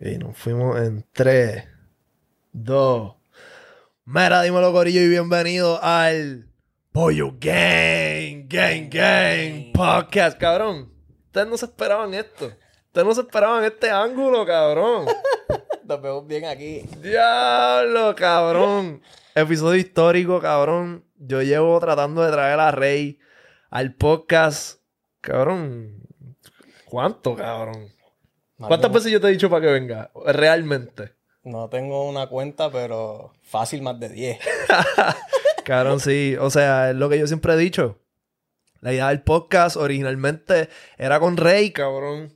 Y nos fuimos en 3, 2. Mira, dímelo, Corillo, y bienvenido al Pollo Gang, Gang, Gang Podcast, cabrón. Ustedes no se esperaban esto. Ustedes no se esperaban este ángulo, cabrón. Nos vemos bien aquí. Diablo, cabrón. Episodio histórico, cabrón. Yo llevo tratando de traer a Rey al podcast. Cabrón. ¿Cuánto, cabrón? ¿Cuántas veces yo te he dicho para que venga? Realmente. No tengo una cuenta, pero fácil más de 10. cabrón, sí. O sea, es lo que yo siempre he dicho. La idea del podcast originalmente era con Rey, cabrón.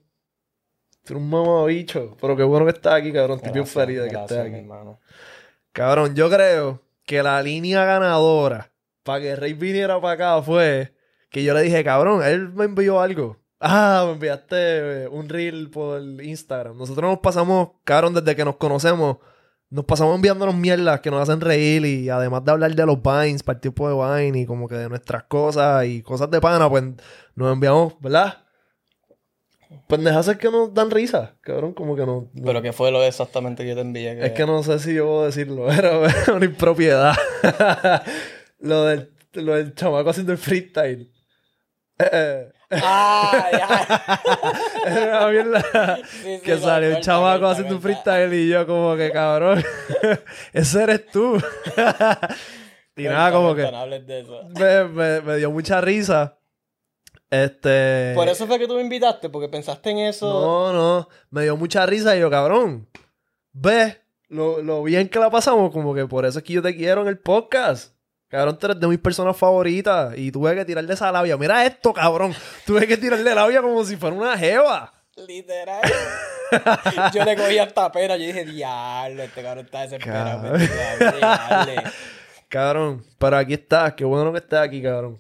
Era un mamabicho. Pero qué bueno que estás aquí, cabrón. Estoy bien feliz de que estés aquí. Hermano. Cabrón, yo creo que la línea ganadora para que Rey viniera para acá fue que yo le dije, cabrón, él me envió algo. Ah, me enviaste eh, un reel por Instagram. Nosotros nos pasamos, cabrón, desde que nos conocemos, nos pasamos enviándonos mierdas que nos hacen reír y además de hablar de los Vines, para el tipo de Vine y como que de nuestras cosas y cosas de pana, pues nos enviamos, ¿verdad? Pendejas que nos dan risa, cabrón, como que no. ¿Pero qué fue lo exactamente que yo te envié? Es que no sé si yo puedo decirlo, era una impropiedad. lo, del, lo del chamaco haciendo el freestyle. Eh, eh. Ah, ya. Era una mierda que salió el chamaco haciendo un freestyle y yo como que cabrón, ese eres tú. y nada, como que me, me, dio mucha risa. Este. Por eso fue que tú me invitaste, porque pensaste en eso. No, no. Me dio mucha risa y yo, cabrón. Ve lo, lo bien que la pasamos, como que por eso es que yo te quiero en el podcast. Cabrón, tú eres de mis personas favoritas. Y tuve que tirarle esa labia. Mira esto, cabrón. Tuve que tirarle labia como si fuera una jeva. Literal. yo le cogí hasta pena. Yo dije, diablo, este cabrón está desesperado. Cabrón. cabrón, pero aquí estás. Qué bueno que estés aquí, cabrón.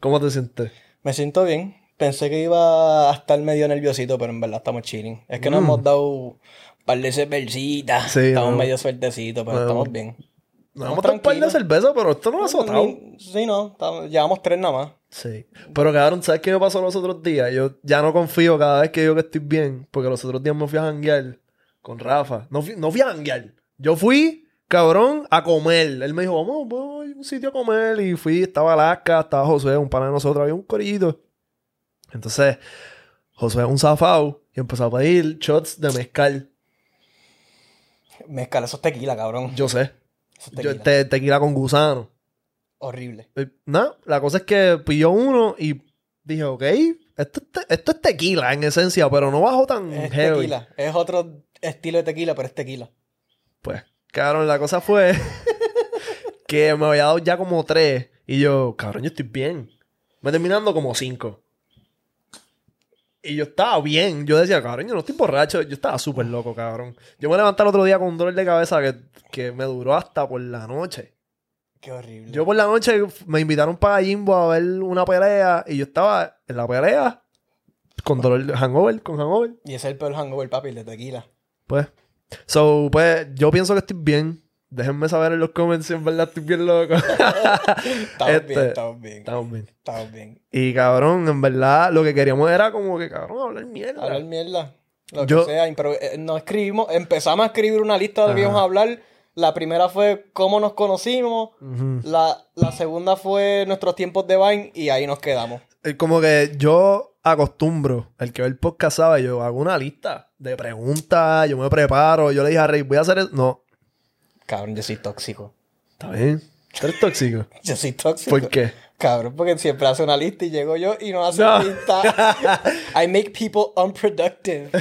¿Cómo te sientes? Me siento bien. Pensé que iba a estar medio nerviosito, pero en verdad estamos chilling. Es que nos mm. hemos dado un par de cervecitas. Sí, estamos medio suertecitos, pero estamos bien. Nos hemos un par de cerveza, pero esto no ha azotado. Sí, no. llevamos tres nada más. Sí. Pero cabrón, ¿sabes qué me pasó los otros días? Yo ya no confío cada vez que digo que estoy bien. Porque los otros días me fui a janguear con Rafa. No fui, no fui a janguear. Yo fui, cabrón, a comer. Él me dijo, vamos, voy a un sitio a comer. Y fui, estaba Alaska, estaba José, un pana de nosotros, había un corillito. Entonces, José es un zafao y empezó a pedir shots de mezcal. Mezcal, eso es tequila, cabrón. Yo sé. Yo, te, tequila con gusano. Horrible. Eh, no, la cosa es que pilló uno y dije, ok, esto, esto es tequila en esencia, pero no bajo tan es tequila. Es otro estilo de tequila, pero es tequila. Pues, cabrón, la cosa fue que me había dado ya como tres. Y yo, cabrón, yo estoy bien. Me terminando como cinco. Y yo estaba bien. Yo decía, cabrón, yo no estoy borracho. Yo estaba súper loco, cabrón. Yo me levanté el otro día con un dolor de cabeza que, que me duró hasta por la noche. Qué horrible. Yo por la noche me invitaron para Jimbo a ver una pelea y yo estaba en la pelea con dolor de hangover, con hangover. Y ese es el peor hangover, papi, el de tequila. Pues. So, pues, yo pienso que estoy bien. Déjenme saber en los comments si en verdad estoy bien loco. estamos bien, este, estamos bien. Estamos bien. Estamos bien. Y cabrón, en verdad, lo que queríamos era como que, cabrón, hablar mierda. Hablar mierda. Lo que sea. Pero eh, nos escribimos, empezamos a escribir una lista de lo que íbamos a hablar. La primera fue cómo nos conocimos. la, la, segunda fue nuestros tiempos de Vine y ahí nos quedamos. Eh, como que yo acostumbro, el que ve el podcast sabe, yo hago una lista de preguntas, yo me preparo, yo le dije a Rey, voy a hacer eso. No, Cabrón, yo soy tóxico. ¿Está bien? ¿Tú eres tóxico? yo soy tóxico. ¿Por qué? Cabrón, porque siempre hace una lista y llego yo y no hace una lista. I make people unproductive.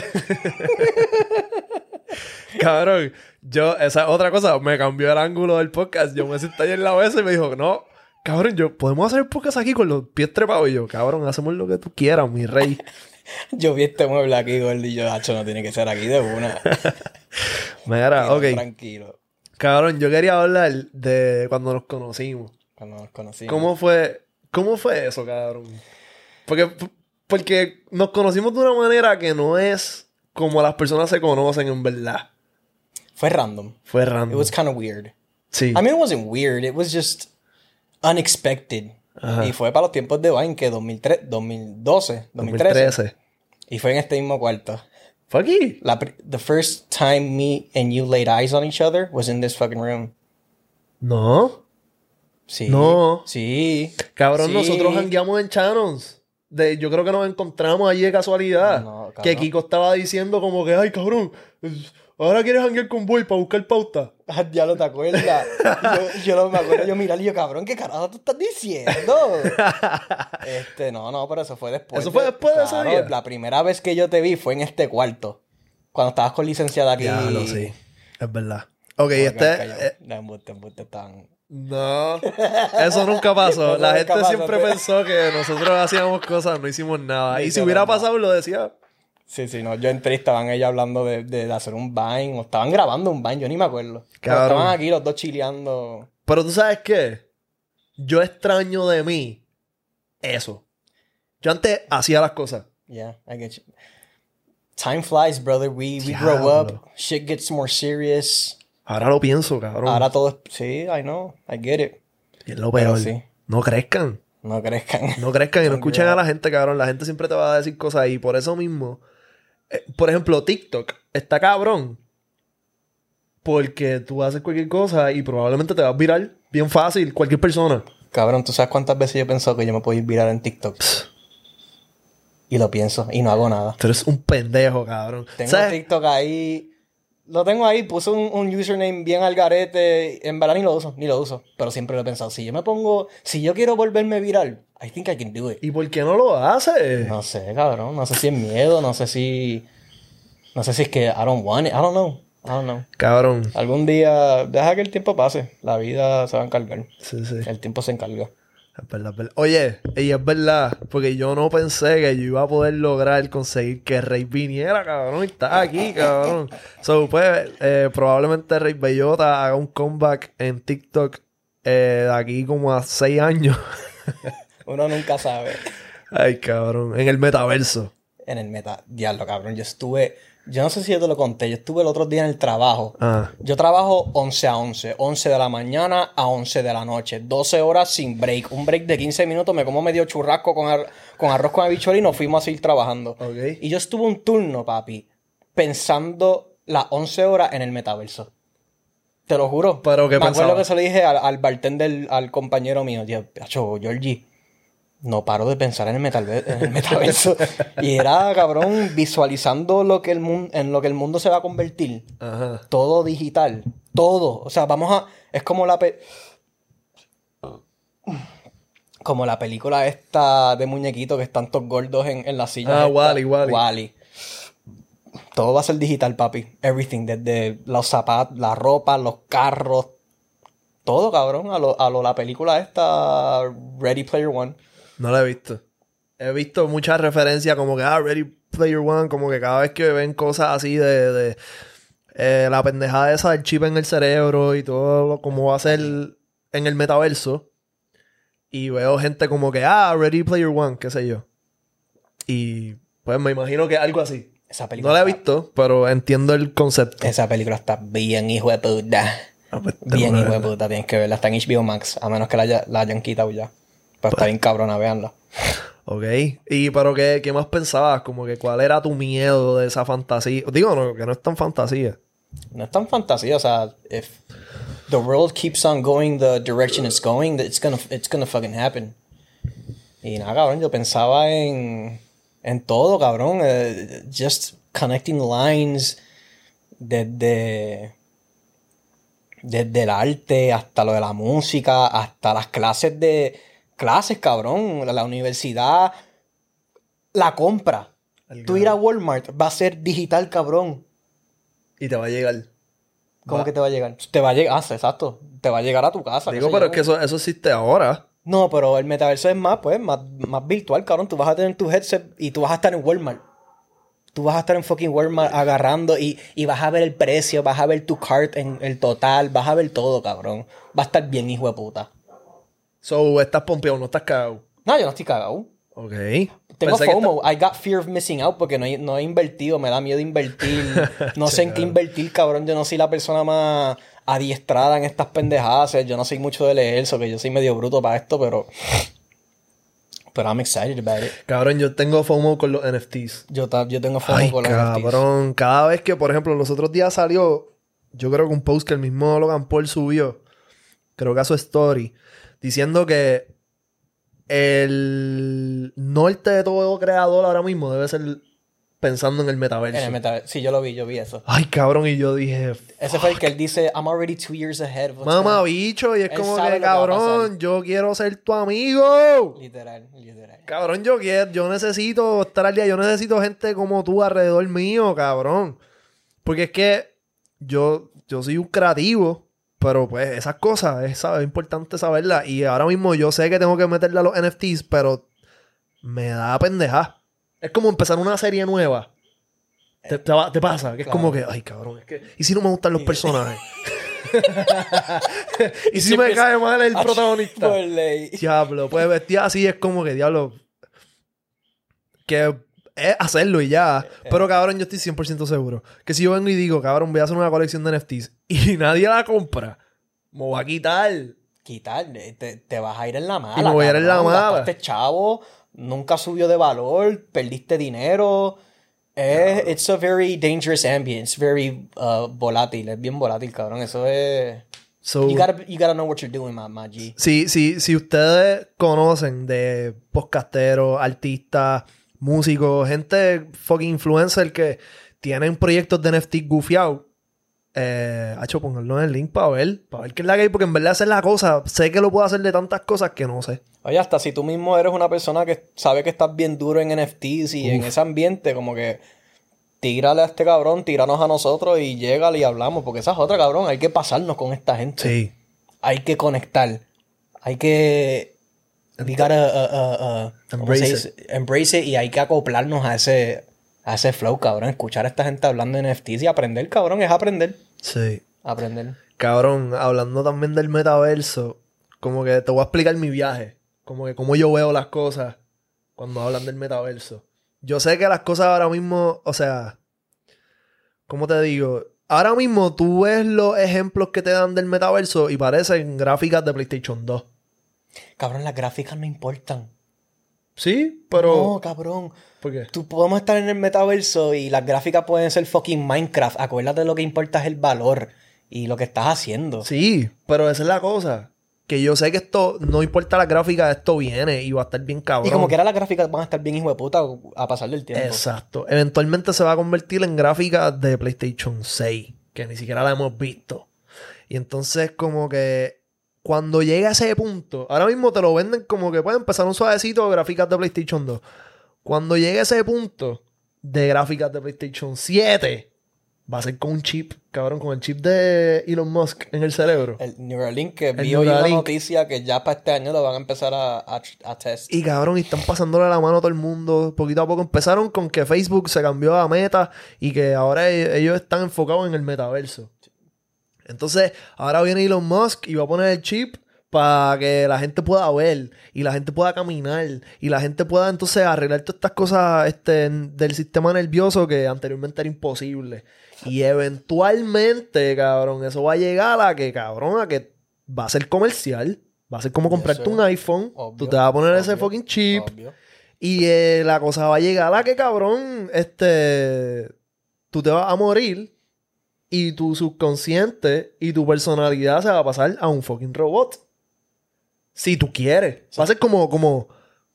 Cabrón, yo, esa otra cosa, me cambió el ángulo del podcast. Yo me senté ahí en la mesa y me dijo, no, cabrón, yo, podemos hacer el podcast aquí con los pies trepados. Y yo, cabrón, hacemos lo que tú quieras, mi rey. yo vi este mueble aquí, gordo, y yo, hacho, no tiene que ser aquí de una. Mira, ok. Tranquilo. Cabrón, yo quería hablar de cuando nos conocimos. Cuando nos conocimos. ¿Cómo fue, cómo fue eso, cabrón? Porque, porque nos conocimos de una manera que no es como las personas se conocen en verdad. Fue random. Fue random. It was kind of weird. Sí. I mean, it wasn't weird. It was just unexpected. Y fue para los tiempos de Vine, que 2003, 2012, 2013. 2013. Y fue en este mismo cuarto. Fucky. La, the first time me and you laid eyes on each other was in this fucking room. No. Sí. No. Sí. Cabrón, Sí. nosotros hangueamos en Channons. De, yo creo que nos encontramos allí de casualidad. No, cabrón. que Kiko estaba diciendo como que, ay, cabrón, ahora quieres hanguear con Boy para buscar pauta. Ah, Ya lo te acuerdas. yo, yo no me acuerdo, yo mirar y yo, cabrón, ¿qué carajo tú estás diciendo? este, no, no, pero eso fue después. ¿Eso fue después de ese Claro, día? La primera vez que yo te vi fue en este cuarto. Cuando estabas con licenciada aquí. Ya lo sé. Es verdad. Ok, este. eh, No, embuste, embuste, tan- no. Eso nunca pasó. Eso La nunca gente pasó, siempre pero- pensó que nosotros hacíamos cosas, no hicimos nada. Y si hubiera pasado, lo decía. Sí, sí, no. Yo entré y estaban ellos hablando de, de hacer un Vine. O estaban grabando un Vine, yo ni me acuerdo. Pero estaban aquí los dos chileando. Pero tú sabes qué? Yo extraño de mí eso. Yo antes hacía las cosas. Yeah, I get you. Time flies, brother. We, we grow up. Shit gets more serious. Ahora lo pienso, cabrón. Ahora todo es... Sí, I know. I get it. Y es lo peor. sí. No crezcan. No crezcan. No crezcan y no escuchen a la gente, cabrón. La gente siempre te va a decir cosas y por eso mismo. Eh, por ejemplo, TikTok está cabrón. Porque tú haces cualquier cosa y probablemente te vas a virar bien fácil. Cualquier persona. Cabrón, ¿tú sabes cuántas veces yo he pensado que yo me puedo ir viral en TikTok? Y lo pienso y no hago nada. Tú eres un pendejo, cabrón. Tengo ¿Sabes? TikTok ahí. Lo tengo ahí, puse un, un username bien al garete. En verdad ni lo uso, ni lo uso. Pero siempre lo he pensado. Si yo me pongo, si yo quiero volverme viral, I think I can do it. ¿Y por qué no lo haces? No sé, cabrón. No sé si es miedo, no sé si. No sé si es que I don't want it. I don't know. I don't know. Cabrón. Algún día, deja que el tiempo pase. La vida se va a encargar. Sí, sí. El tiempo se encarga. Es verdad, es verdad. Oye, y es verdad, porque yo no pensé que yo iba a poder lograr conseguir que Rey viniera, cabrón, y está aquí, cabrón. So, pues, eh, probablemente Rey Bellota haga un comeback en TikTok eh, de aquí como a seis años. Uno nunca sabe. Ay, cabrón, en el metaverso. En el meta. Diablo, cabrón. Yo estuve. Yo no sé si yo te lo conté. Yo estuve el otro día en el trabajo. Ah, Yo trabajo 11 a 11. 11 de la mañana a 11 de la noche. 12 horas sin break. Un break de 15 minutos. Me como medio churrasco con, ar- con arroz con habichuela y nos fuimos a seguir trabajando. Y yo estuve un turno, papi, pensando las 11 horas en el metaverso. Te lo juro. ¿Pero qué Me acuerdo que se lo dije al, al bartender, al compañero mío. Yo, "Acho, Georgie, no paro de pensar en el, metalve- en el metaverso. y era, cabrón, visualizando lo que el mundo, en lo que el mundo se va a convertir. Ajá. Todo digital. Todo. O sea, vamos a... Es como la... pe- Como la película esta de muñequitos que están todos gordos en, en la silla. Ah, esta. Wall-E, Wall-E. Wall-E. Todo va a ser digital, papi. Everything. Desde los zapatos, la ropa, los carros. Todo, cabrón. A lo, a lo la película esta Ready Player One. No lo he visto. He visto muchas referencias como que, ah, Ready Player One, como que cada vez que ven cosas así de, de eh, la pendejada esa del chip en el cerebro y todo lo, como va a ser en el metaverso. Y veo gente como que, ah, Ready Player One, qué sé yo. Y pues me imagino que algo así. Esa película. No la he está- visto, pero entiendo el concepto. Esa película está bien hijo de puta. Ah, pues, Bien hijo de puta, tienes que verla. Está en HBO Max, a menos que la, haya- la hayan quitado ya. Pero está bien cabrona, veanla. Ok. Y pero qué, qué más pensabas? Como que cuál era tu miedo de esa fantasía. Digo, no, que no es tan fantasía. No es tan fantasía, o sea, if the world keeps on going the direction it's going, it's gonna, it's gonna fucking happen. Y nada, cabrón, yo pensaba en, en todo, cabrón. eh, just connecting lines desde, desde el arte hasta lo de la música, hasta las clases de clases, cabrón. La, la universidad, la compra. El Tú ir a Walmart va a ser digital, cabrón. Y te va a llegar. ¿Cómo Va- que te va a llegar? Te va a llegar, ah, exacto. Te va a llegar a tu casa. Digo, pero es que eso, eso existe ahora. No, pero el metaverso es más, pues, más, más virtual, cabrón. Tú vas a tener tu headset y tú vas a estar en Walmart. Tú vas a estar en fucking Walmart agarrando y, y vas a ver el precio, vas a ver tu cart en el total, vas a ver todo, cabrón. Va a estar bien, hijo de puta. So, estás pompeado, no estás cagado. No, yo no estoy cagado. Ok. Tengo Pensé FOMO. I got fear of missing out porque no he, no he invertido. Me da miedo invertir. No sé en qué invertir, cabrón. Yo no soy la persona más adiestrada en estas pendejadas. Yo no soy mucho de leer eso, que yo soy medio bruto para esto, pero... Pero I'm excited about it. Cabrón, yo tengo FOMO con los NFTs. Yo, yo tengo FOMO Ay, con los NFTs. cabrón. Cada vez que, por ejemplo, los otros días salió, yo creo que un post que el mismo Logan Paul subió, creo que a su story, diciendo que el norte de todo creador ahora mismo debe ser pensando en el metaverso. En el metaverso. Sí, yo lo vi, yo vi eso. Ay, cabrón, y yo dije... Ese fue el que él dice, I'm already two years ahead. Mamá gonna-" bicho, y es Él como que, cabrón, yo quiero ser tu amigo. Literal, literal. Cabrón, yo quiero, yo necesito estar al día, yo necesito gente como tú alrededor mío, cabrón. Porque es que yo, yo soy un creativo, pero pues esas cosas es, ¿sabes? es importante saberlas. Y ahora mismo yo sé que tengo que meterle a los NFTs, pero me da pendeja. Es como empezar una serie nueva. Te, te va- te pasa, que es Claro. como que, ay cabrón, es que, ¿y si no me gustan los personajes? ¿Y si me cae mal el protagonista? Diablo, pues vestir así es como que, diablo. Que es hacerlo y ya. Pero cabrón, yo estoy 100% seguro que si yo vengo y digo, cabrón, voy a hacer una colección de NFTs y nadie la compra, me va a quitar. Quitar, eh, te, te vas a ir en la mala. Y me voy a ir en la mala. Gastaste chavo, nunca subió de valor, perdiste dinero. Es, it's a very dangerous ambience, very uh, volátil, es bien volátil, cabrón. Eso es. So, You gotta, you gotta know what you're doing, my, my G. si, si, si ustedes conocen de podcasteros, artistas, músicos, gente fucking influencer que tienen proyectos de NFT gufiados, eh, hecho, pónganlo en el link para ver, para ver qué es la que hay, porque en verdad es la cosa. Sé que lo puedo hacer de tantas cosas que no sé. Oye, hasta si tú mismo eres una persona que sabe que estás bien duro en NFTs y en ese ambiente, como que tírale a este cabrón, tíranos a nosotros y llégale y hablamos, porque esa es otra cabrón, hay que pasarnos con esta gente. Sí. Hay que conectar. Hay que. We gotta, uh, uh, uh, ¿cómo Embrace dice? Embrace it y hay que acoplarnos a ese, a ese flow, cabrón. Escuchar a esta gente hablando de NFTs y aprender, cabrón, es aprender. Sí. Aprender. Cabrón, hablando también del metaverso, como que te voy a explicar mi viaje. Como que cómo yo veo las cosas cuando hablan del metaverso. Yo sé que las cosas ahora mismo, o sea, ¿cómo te digo? Ahora mismo tú ves los ejemplos que te dan del metaverso y parecen gráficas de PlayStation 2. Cabrón, las gráficas no importan. Sí, pero... No, cabrón. ¿Por qué? Tú podemos estar en el metaverso y las gráficas pueden ser fucking Minecraft. Acuérdate lo que importa es el valor y lo que estás haciendo. Sí, pero esa es la cosa. Que yo sé que esto, no importa la gráfica, esto viene y va a estar bien cabrón. Y como quiera las gráficas van a estar bien hijo de puta a pasar del tiempo. Exacto. Eventualmente se va a convertir en gráficas de PlayStation 6, que ni siquiera la hemos visto. Y entonces como que cuando llega a ese punto, ahora mismo te lo venden como que puede empezar un suavecito de gráficas de PlayStation 2. Cuando llegue a ese punto de gráficas de PlayStation 7, va a ser con un chip, cabrón, con el chip de Elon Musk en el cerebro. El Neuralink que El vi hoy una Neuralink. noticia que ya para este año lo van a empezar a, a, a test. Y cabrón, y están pasándole la mano a todo el mundo. Poquito a poco empezaron con que Facebook se cambió a meta y que ahora e- ellos están enfocados en el metaverso. Entonces, ahora viene Elon Musk y va a poner el chip para que la gente pueda ver y la gente pueda caminar y la gente pueda entonces arreglar todas estas cosas este, del sistema nervioso que anteriormente era imposible. Y eventualmente, cabrón, eso va a llegar a que, cabrón, a que va a ser comercial. Va a ser como comprarte un iPhone. obvio, tú te vas a poner ese fucking chip. Obvio. Y eh, la cosa va a llegar a que, cabrón, este. Tú te vas a morir. Y tu subconsciente y tu personalidad se va a pasar a un fucking robot. Si tú quieres. Va a ser como, como,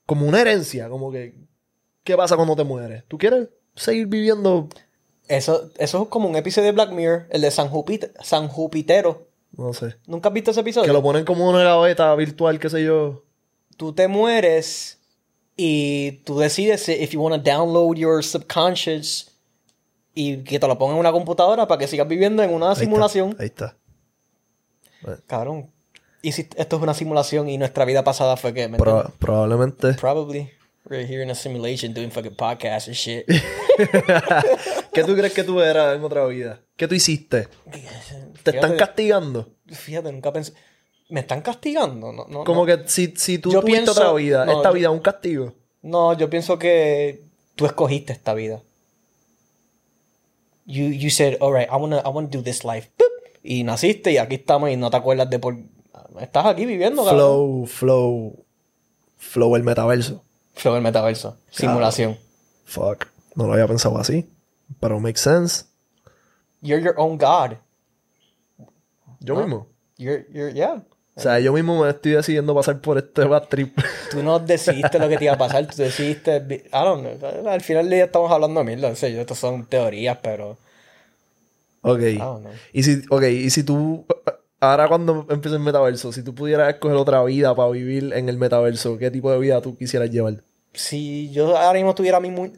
como una herencia. Como que. ¿Qué pasa cuando te mueres? ¿Tú quieres seguir viviendo? Eso, eso es como un episodio de Black Mirror, el de San, Jupit- San Jupitero. No sé. ¿Nunca has visto ese episodio? Que lo ponen como una gaveta virtual, qué sé yo. Tú te mueres y tú decides si if you want to download your subconscious y que te lo pongan en una computadora para que sigas viviendo en una Ahí está, simulación. Ahí está. Cabrón. ¿Y si esto es una simulación y nuestra vida pasada fue que... Pro- probablemente. Probably. We're here in a simulation doing fucking podcasts and shit. ¿Qué tú crees que tú eras en otra vida? ¿Qué tú hiciste? ¿Te están castigando? Fíjate, nunca pensé... ¿Me están castigando? No, no, Como no. que si, si tú Yo tuviste pienso- otra vida, esta yo- vida es un castigo. No, yo pienso que tú escogiste esta vida. You, you said, alright, I wanna, I wanna do this life. Boop. Y naciste y aquí estamos y no te acuerdas de por... Estás aquí viviendo, cabrón. Flow, flow, flow el metaverso. Flow el metaverso. Simulación. Fuck. No lo había pensado así. Pero makes sense. You're your own God. Yo mismo. You're, you're, yeah. O sea, yo mismo me estoy decidiendo pasar por este bad trip. Tú no decidiste lo que te iba a pasar, tú decidiste... I don't know. Al final del día estamos hablando de mil, no sé, estas son teorías, pero... Ok. Y si, ok, y si tú... Ahora cuando empieza el metaverso, si tú pudieras escoger otra vida para vivir en el metaverso, ¿qué tipo de vida tú quisieras llevar? Si yo ahora mismo tuviera mi... Mu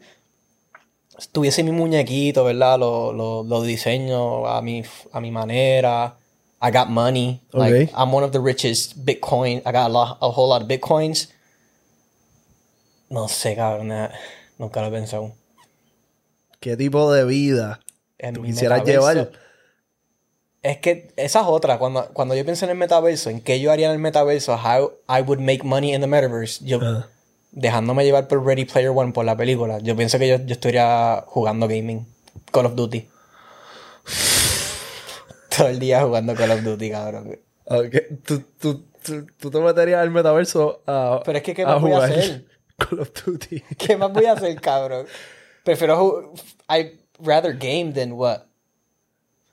tuviese mi muñequito, ¿verdad? Lo, lo, lo diseño a mi, a mi manera I got money. Like I'm one of the richest Bitcoin. I got a, lot, a whole lot of Bitcoins. No sé, cabrón. Nunca lo he pensado. ¿Qué tipo de vida tú quisieras llevar? Es que esa es otra. Cuando, cuando yo pensé en el metaverso, en qué yo haría en el metaverso, how I would make money in the metaverse, yo dejándome llevar por Ready Player One por la película, yo pienso que yo, yo estaría jugando gaming, Call of Duty. Todo el día jugando Call of Duty, cabrón. Okay. ¿Tú, tú, tú, te meterías al metaverso a. Pero es que, ¿qué más voy a hacer? Call of Duty. ¿Qué más voy a hacer, cabrón? Prefiero. I rather game than what.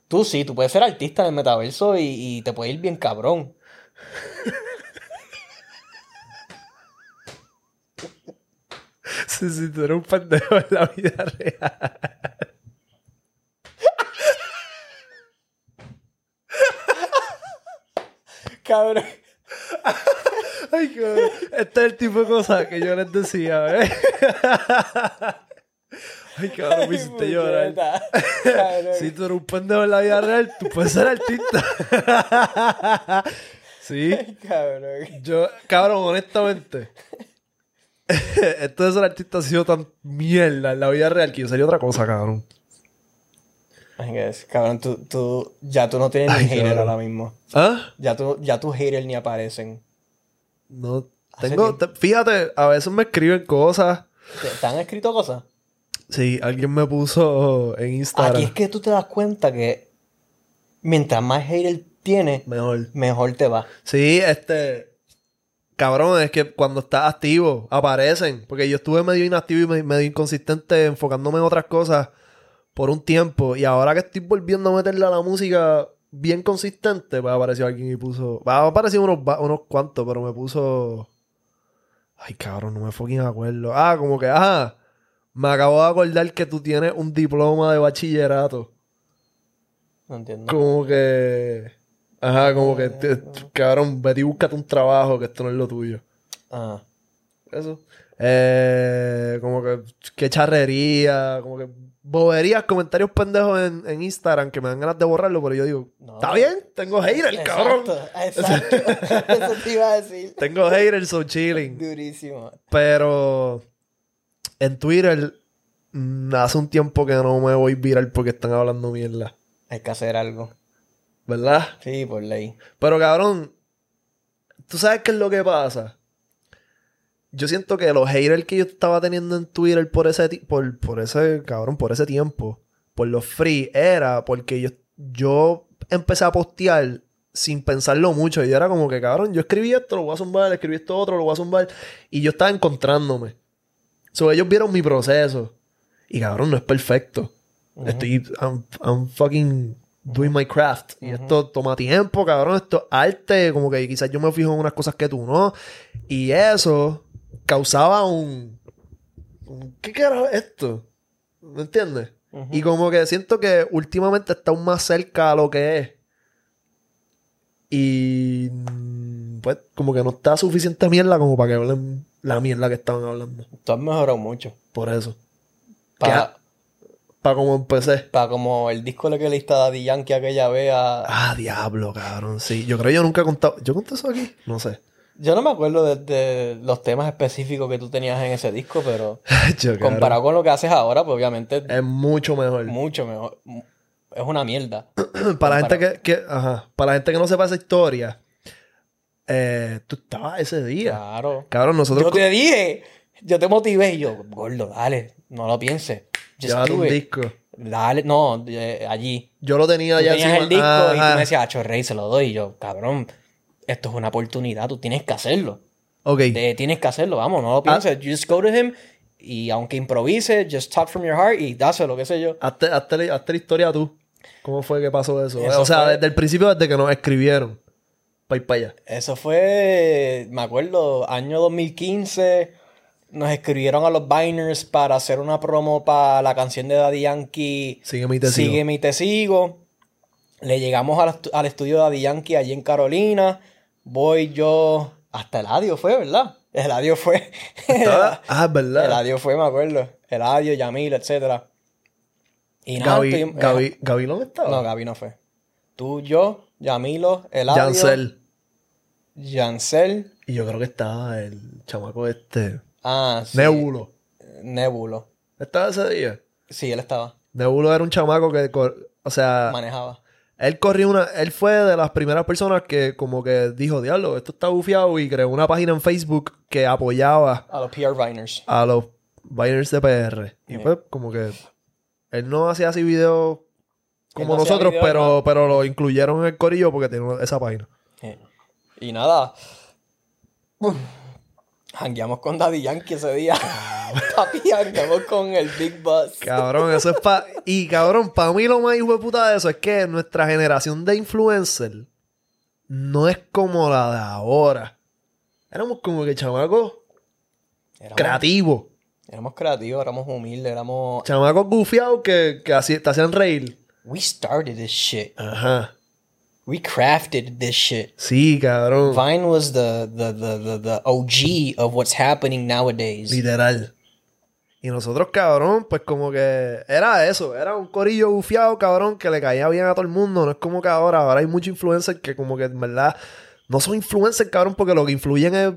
Tú sí, tú puedes ser artista en el metaverso y, y te puede ir bien cabrón. sí, sí, tú eres un pendejo en la vida real. Cabrón. Ay, cabrón. Este es el tipo de cosas que yo les decía, ¿eh? Ay, cabrón, me hiciste llorar. Si tú eres un pendejo en la vida real, tú puedes ser artista. ¿Sí? cabrón. Yo, cabrón, honestamente. Esto de ser artista ha sido tan mierda en la vida real que yo sería otra cosa, cabrón. Cabrón, tú, tú, ya tú no tienes ni hater ahora mismo. ¿Ah? Ya, tú, ya tus haters ni aparecen. No. Tengo, fíjate, a veces me escriben cosas. ¿Te, han escrito cosas? Sí, alguien me puso en Instagram. Aquí es que tú te das cuenta que mientras más hater tienes, mejor. Mejor te va. Sí, este. Cabrón, es que cuando estás activo, aparecen. Porque yo estuve medio inactivo y medio inconsistente enfocándome en otras cosas por un tiempo. Y ahora que estoy volviendo a meterle a la música bien consistente, pues apareció alguien y puso. Va, apareció unos, unos cuantos, pero me puso. Ay, cabrón, no me fucking acuerdo. Ah, como que, ah, me acabo de acordar que tú tienes un diploma de bachillerato. No entiendo. Como que. Ajá, como que, cabrón, vete y búscate un trabajo que esto no es lo tuyo. Ah. Eso. Eh, como que, qué charrería, como que boberías, comentarios pendejos en, en, Instagram que me dan ganas de borrarlo, pero yo digo, está bien, tengo haters, cabrón. Exacto, Eso te iba a decir. Tengo haters, so chilling. Durísimo. Pero en Twitter mm, hace un tiempo que no me voy viral porque están hablando mierda. Hay que hacer algo. ¿Verdad? Sí, por ley. Pero cabrón, ¿tú sabes qué es lo que pasa? Yo siento que los haters que yo estaba teniendo en Twitter por ese, por, por ese, cabrón, por ese tiempo, por los free, era porque yo, yo empecé a postear sin pensarlo mucho. Y era como que, cabrón, yo escribí esto, lo voy a zumbar, escribí esto otro, lo voy a zumbar. Y yo estaba encontrándome. So, ellos vieron mi proceso. Y cabrón, no es perfecto. Estoy, I'm, fucking doing my craft. Y esto toma tiempo, cabrón. Esto es arte. Como que quizás yo me fijo en unas cosas que tú no. Y eso causaba un, ¿qué carajo es esto? ¿Me entiendes? Y como que siento que últimamente está aún más cerca a lo que es. Y pues como que no está suficiente mierda como para que hablen la mierda que estaban hablando. Tú has mejorado mucho. Por eso. Para para como empecé. Para como el disco que le diste a Daddy Yankee aquella vez a... Ah, diablo, cabrón. Sí, yo creo que yo nunca he contado... ¿Yo conté eso aquí? No sé. Yo no me acuerdo de, los temas específicos que tú tenías en ese disco, pero comparado con lo que haces ahora, pues obviamente es mucho mejor. Mucho mejor. Es una mierda. para la gente que, ajá, para la gente que no sepa esa historia, eh, tú estabas ese día. Claro. Cabrón, nosotros. Yo te dije, yo te motivé y yo, gordo, dale, no lo pienses. Llévate un disco. Dale, no, allí. Yo lo tenía ya. Tenías el disco y tú me decías, Acho Rey, se lo doy. Y yo, cabrón, esto es una oportunidad, tú tienes que hacerlo. Ok. De, tienes que hacerlo, vamos, no lo pienses. You just go to him y aunque improvise, just talk from your heart y dáselo, qué sé yo. Hazte, hazte- hazte la historia tú. ¿Cómo fue que pasó eso? Eso o sea, fue- desde el principio, desde que nos escribieron. Para ir para allá. Eso fue, me acuerdo, año 2015. Nos escribieron a los Biners para hacer una promo para la canción de Daddy Yankee. Sígueme y te sigo. Sígueme y te sigo. Le llegamos al, al estudio de Daddy Yankee allí en Carolina. Voy yo. Hasta el audio fue, ¿verdad? El audio fue. Estaba- Ah, es verdad. el audio fue, me acuerdo. El audio, Yamil, etc. Y nada, Gaby, estuvimos- Gaby, Gaby no estaba. No, Gaby no fue. Tú, yo, Yamilo, Eladio. Yancel. Yancel. Y yo creo que estaba el chamaco este. Ah, sí. Nebulo. Nébulo. ¿Estaba ese día? Sí, él estaba. Nebulo era un chamaco que, o sea, Manejaba. Él corrió una, él fue de las primeras personas que como que dijo, diablo, esto está bufiado y creó una página en Facebook que apoyaba A los PR Viners. a los Biners de PR. Y pues como que él no hacía así videos como no nosotros, pero, no. pero lo incluyeron en el corillo porque tiene esa página. Y nada. Hangueamos con Daddy Yankee ese día. Papi, hangueamos con el Big Boss. Cabrón, eso es pa... Y cabrón, para mí lo más hijo de puta de eso es que nuestra generación de influencer no es como la de ahora. Éramos como que chamacos Éramos, creativos. éramos creativos, éramos humildes, éramos... Chamacos gufiados que, que así, te hacían reír. We started this shit. Ajá. We crafted this shit. Sí, cabrón. Vine was the, the, the, the, the OG of what's happening nowadays. Literal. Y nosotros, cabrón, pues como que era eso, era un corillo bufiado, cabrón, que le caía bien a todo el mundo. No es como que ahora, ahora hay muchos influencers que como que en verdad no son influencers, cabrón, porque lo que influyen es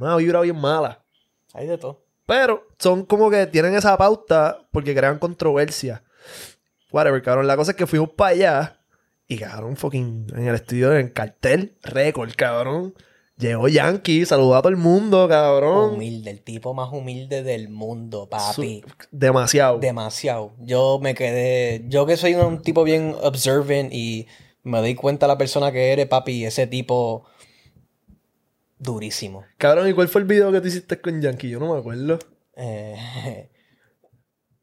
una vibra bien mala. Hay de todo. Pero son como que tienen esa pauta porque crean controversia. Whatever, cabrón. La cosa es que fuimos para allá y, cabrón, fucking en el estudio, en cartel, récord, cabrón. Llegó Yankee, saludó a todo el mundo, cabrón. Humilde, el tipo más humilde del mundo, papi. Su- demasiado. Demasiado. Yo me quedé. Yo que soy un tipo bien observant y me doy cuenta de la persona que eres, papi. Ese tipo. Durísimo. Cabrón, ¿y cuál fue el video que tú hiciste con Yankee? Yo no me acuerdo. Eh,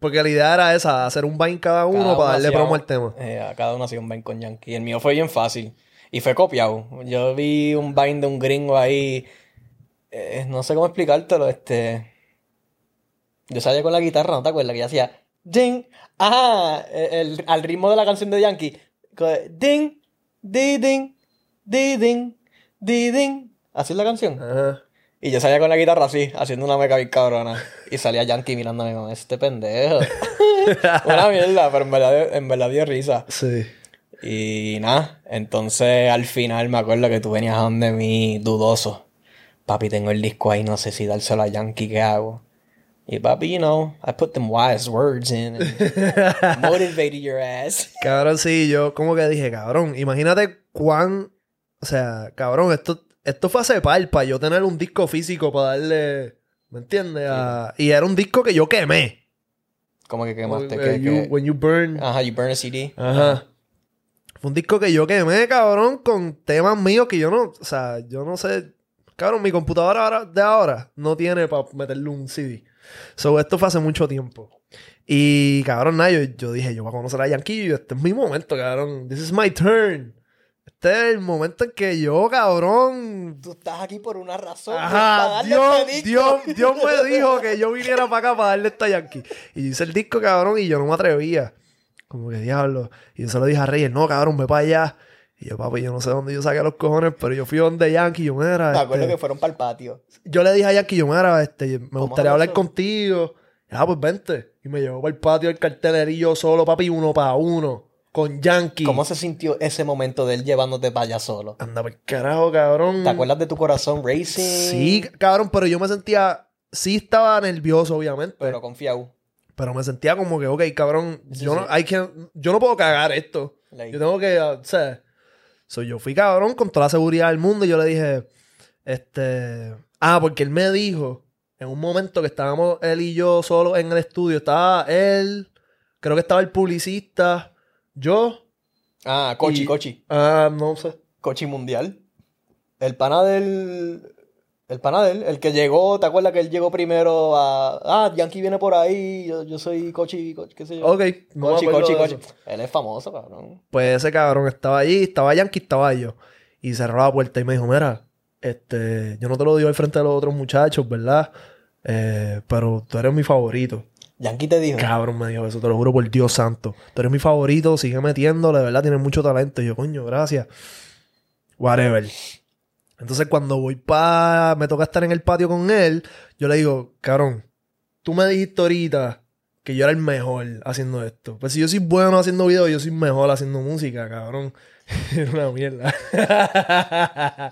Porque la idea era esa, hacer un Vine cada uno cada para uno darle promo al tema. eh, a cada uno hacía un Vine con Yankee. El mío fue bien fácil. Y fue copiado. Yo vi un Vine de un gringo ahí. eh, no sé cómo explicártelo. Este. Yo salía con la guitarra, ¿no te acuerdas? Que yo hacía. Ding. Ah, el, al ritmo de la canción de Yankee. Ding. Di ding. Di ding. Di ding. Así es la canción. Ajá. Y yo salía con la guitarra así, haciendo una meca bien cabrona. Y salía Yankee mirándome como este pendejo. una mierda, pero en verdad, en verdad dio risa. Sí. Y nada, entonces al final me acuerdo que tú venías a donde mí dudoso. Papi, tengo el disco ahí, no sé si dárselo a Yankee, ¿qué hago? Y papi, you know, I put them wise words in and motivated your ass. Cabrón, sí, yo como que dije, cabrón, imagínate cuán. O sea, cabrón, esto, esto fue hace par para yo tener un disco físico para darle. ¿Me entiendes? A- Y era un disco que yo quemé. Como que quemaste, Eh, que, you- que- When you burn. Ajá, you burn a CD. Ajá. Fue un disco que yo quemé, cabrón, con temas míos que yo no. O sea, yo no sé. Cabrón, mi computadora ahora- de ahora no tiene para meterle un CD. So, esto fue hace mucho tiempo. Y, cabrón, nada, yo, yo dije, yo voy a conocer a Yankee y este es mi momento, cabrón. This is my turn. Este es el momento en que yo, cabrón. Tú estás aquí por una razón. para Ajá, darle Dios, este disco. Dios, Dios me dijo que yo viniera para acá para darle esto a Yankee. Y hice el disco, cabrón, y yo no me atrevía. Como que diablo. Y yo se lo dije a Reyes, no, cabrón, ve para allá. Y yo, papi, yo no sé dónde yo saqué los cojones, pero yo fui donde Yankee, yo, Me acuerdo este, que fueron para el patio. yo le dije a Yankee, yo, mira, este, me gustaría hablar contigo. Ah, pues vente. Y me llevó para el patio del cartelerillo solo, papi, uno para uno, con Yankee. ¿Cómo se sintió ese momento de él llevándote para allá solo? Anda, por carajo, cabrón. ¿Te acuerdas de tu corazón racing? Sí, cabrón, pero yo me sentía, sí estaba nervioso, obviamente. Pero confiado. Pero me sentía como que, ok, cabrón, Sí, yo, sí. No, hay que, yo no puedo cagar esto. Like- Yo tengo que, uh, o sea, so, yo fui cabrón con toda la seguridad del mundo y yo le dije, este, ah, porque él me dijo, en un momento que estábamos él y yo solos en el estudio, estaba él, creo que estaba el publicista, yo, Ah, Cochi, Y- Cochi. ah, no sé, Cochi Mundial. El pana del. El panadel, el que llegó, ¿te acuerdas que él llegó primero a. Ah, Yankee viene por ahí, yo, yo soy Cochi, qué sé yo. Ok, no Cochi, Cochi, Cochi. Él es famoso, cabrón. Pues ese cabrón estaba allí, estaba Yankee, estaba yo. Y cerró la puerta y me dijo, mira, este, yo no te lo digo al frente de los otros muchachos, ¿verdad? Eh, pero tú eres mi favorito. Yankee te dijo. Cabrón, me dijo eso, te lo juro por Dios santo. Tú eres mi favorito, sigue metiéndole, de verdad, tienes mucho talento. Y yo, coño, gracias. Whatever. Entonces, cuando voy para. Me toca estar en el patio con él, yo le digo, cabrón, tú me dijiste ahorita que yo era el mejor haciendo esto. Pues si yo soy bueno haciendo videos, yo soy mejor haciendo música, cabrón. Era una mierda.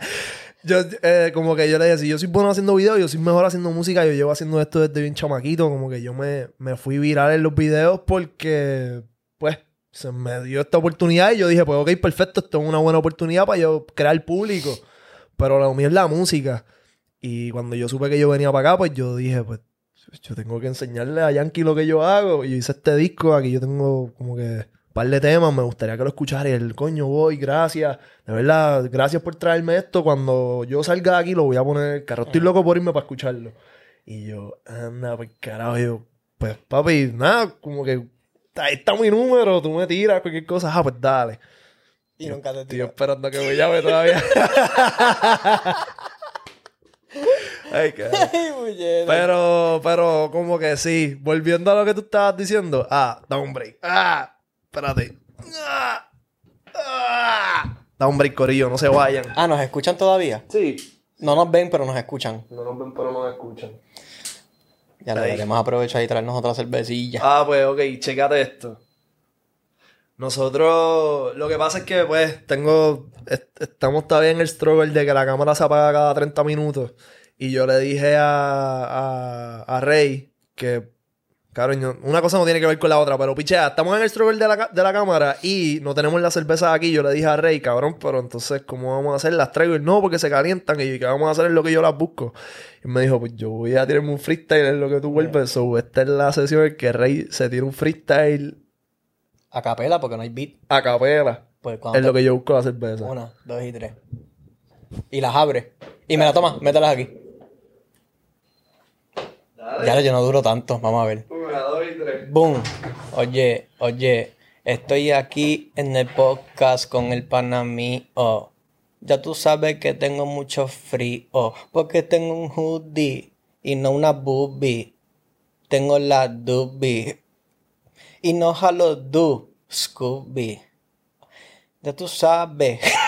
yo, eh, como que yo le decía, si yo soy bueno haciendo videos, yo soy mejor haciendo música. Yo llevo haciendo esto desde bien chamaquito. Como que yo me, me fui viral en los videos porque, pues, se me dio esta oportunidad y yo dije, pues, ok, perfecto, esto es una buena oportunidad para yo crear público. Pero lo mío es la música. Y cuando yo supe que yo venía para acá, pues yo dije, pues yo tengo que enseñarle a Yankee lo que yo hago. Y yo hice este disco, aquí yo tengo como que par de temas, me gustaría que lo escuchara. Y el coño, voy, gracias. De verdad, gracias por traerme esto. Cuando yo salga de aquí lo voy a poner en el carro. Estoy loco por irme para escucharlo. Y yo, anda, pues carajo, yo, pues papi, nada, como que ahí está mi número, tú me tiras cualquier cosa, ah, pues dale. Y nunca te Estoy esperando que me llame todavía. Ay, pero, pero, como que sí. Volviendo a lo que tú estabas diciendo. Ah, da un break. Ah, espérate. Ah, ah. Da un break, corillo, no se vayan. Ah, ¿nos escuchan todavía? Sí. No nos ven, pero nos escuchan. No nos ven, pero nos escuchan. Ya le deberemos aprovechar y traernos otra cervecilla. Ah, pues, ok, checate esto. Nosotros, lo que pasa es que, pues, tengo, estamos todavía en el struggle de que la cámara se apaga cada 30 minutos. Y yo le dije a, a, a Rey que, claro, una cosa no tiene que ver con la otra, pero pichea, estamos en el struggle de la, de la cámara y no tenemos la cerveza aquí. Yo le dije a Rey, cabrón, pero entonces, ¿cómo vamos a hacer? Las traigo y no, porque se calientan y que vamos a hacer es lo que yo las busco. Y me dijo, pues yo voy a tirarme un freestyle en lo que tú vuelves. So, esta es la sesión en que Rey se tira un freestyle a capela, porque no hay beat. A capela. Pues es lo que yo busco la cerveza. Una, dos y tres. Y las abre. Y me la toma, mételas aquí. Ya yo no duro tanto, vamos a ver. Una, dos y tres. Boom. Oye, oye, estoy aquí en el podcast con el panamí. Oh. Ya tú sabes que tengo mucho frío. Porque tengo un hoodie y no una boobie. Tengo la doobie y no jalo do, Scooby. Ya tú sabes.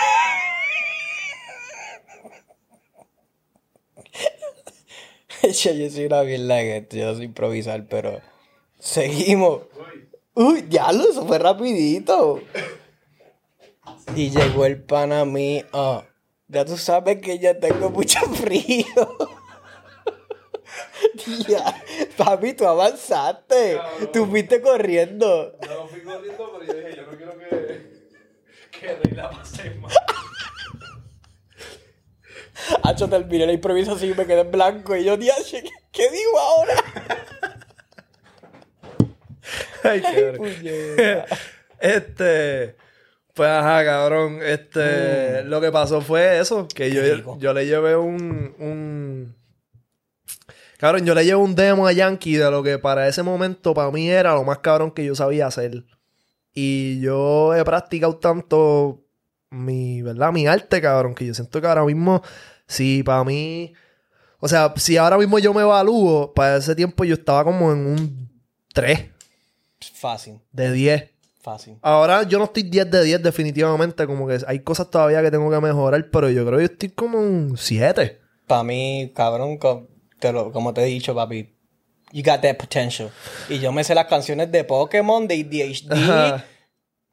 yo soy una mierda que yo sé improvisar, pero seguimos. Uy, diablo, eso fue rapidito. Y llegó el pan a mí. Oh, ya tú sabes que ya tengo mucho frío. Papi, tú avanzaste. tú fuiste corriendo. Yo no fui corriendo, pero yo dije, yo no quiero que, que la pase mal. Hacho, terminé la improvisación y me quedé en blanco. Y yo, tía, ¿qué, digo ahora? Ay, qué Este. Pues ajá, cabrón. Este. Mm. Lo que pasó fue eso. Que yo, yo le llevé un, un Cabrón, yo le llevo un demo a Yankee de lo que para ese momento para mí era lo más cabrón que yo sabía hacer. Y yo he practicado tanto mi, ¿verdad? Mi arte, cabrón, que yo siento que ahora mismo, si para mí, o sea, si ahora mismo yo me evalúo, para ese tiempo yo estaba como en un 3. Fácil. De 10. Fácil. Ahora yo no estoy 10 de 10 definitivamente, como que hay cosas todavía que tengo que mejorar, pero yo creo que yo estoy como un 7. Para mí, cabrón, como te he dicho, papi, you got that potential. Y yo me sé las canciones de Pokémon, de ADHD.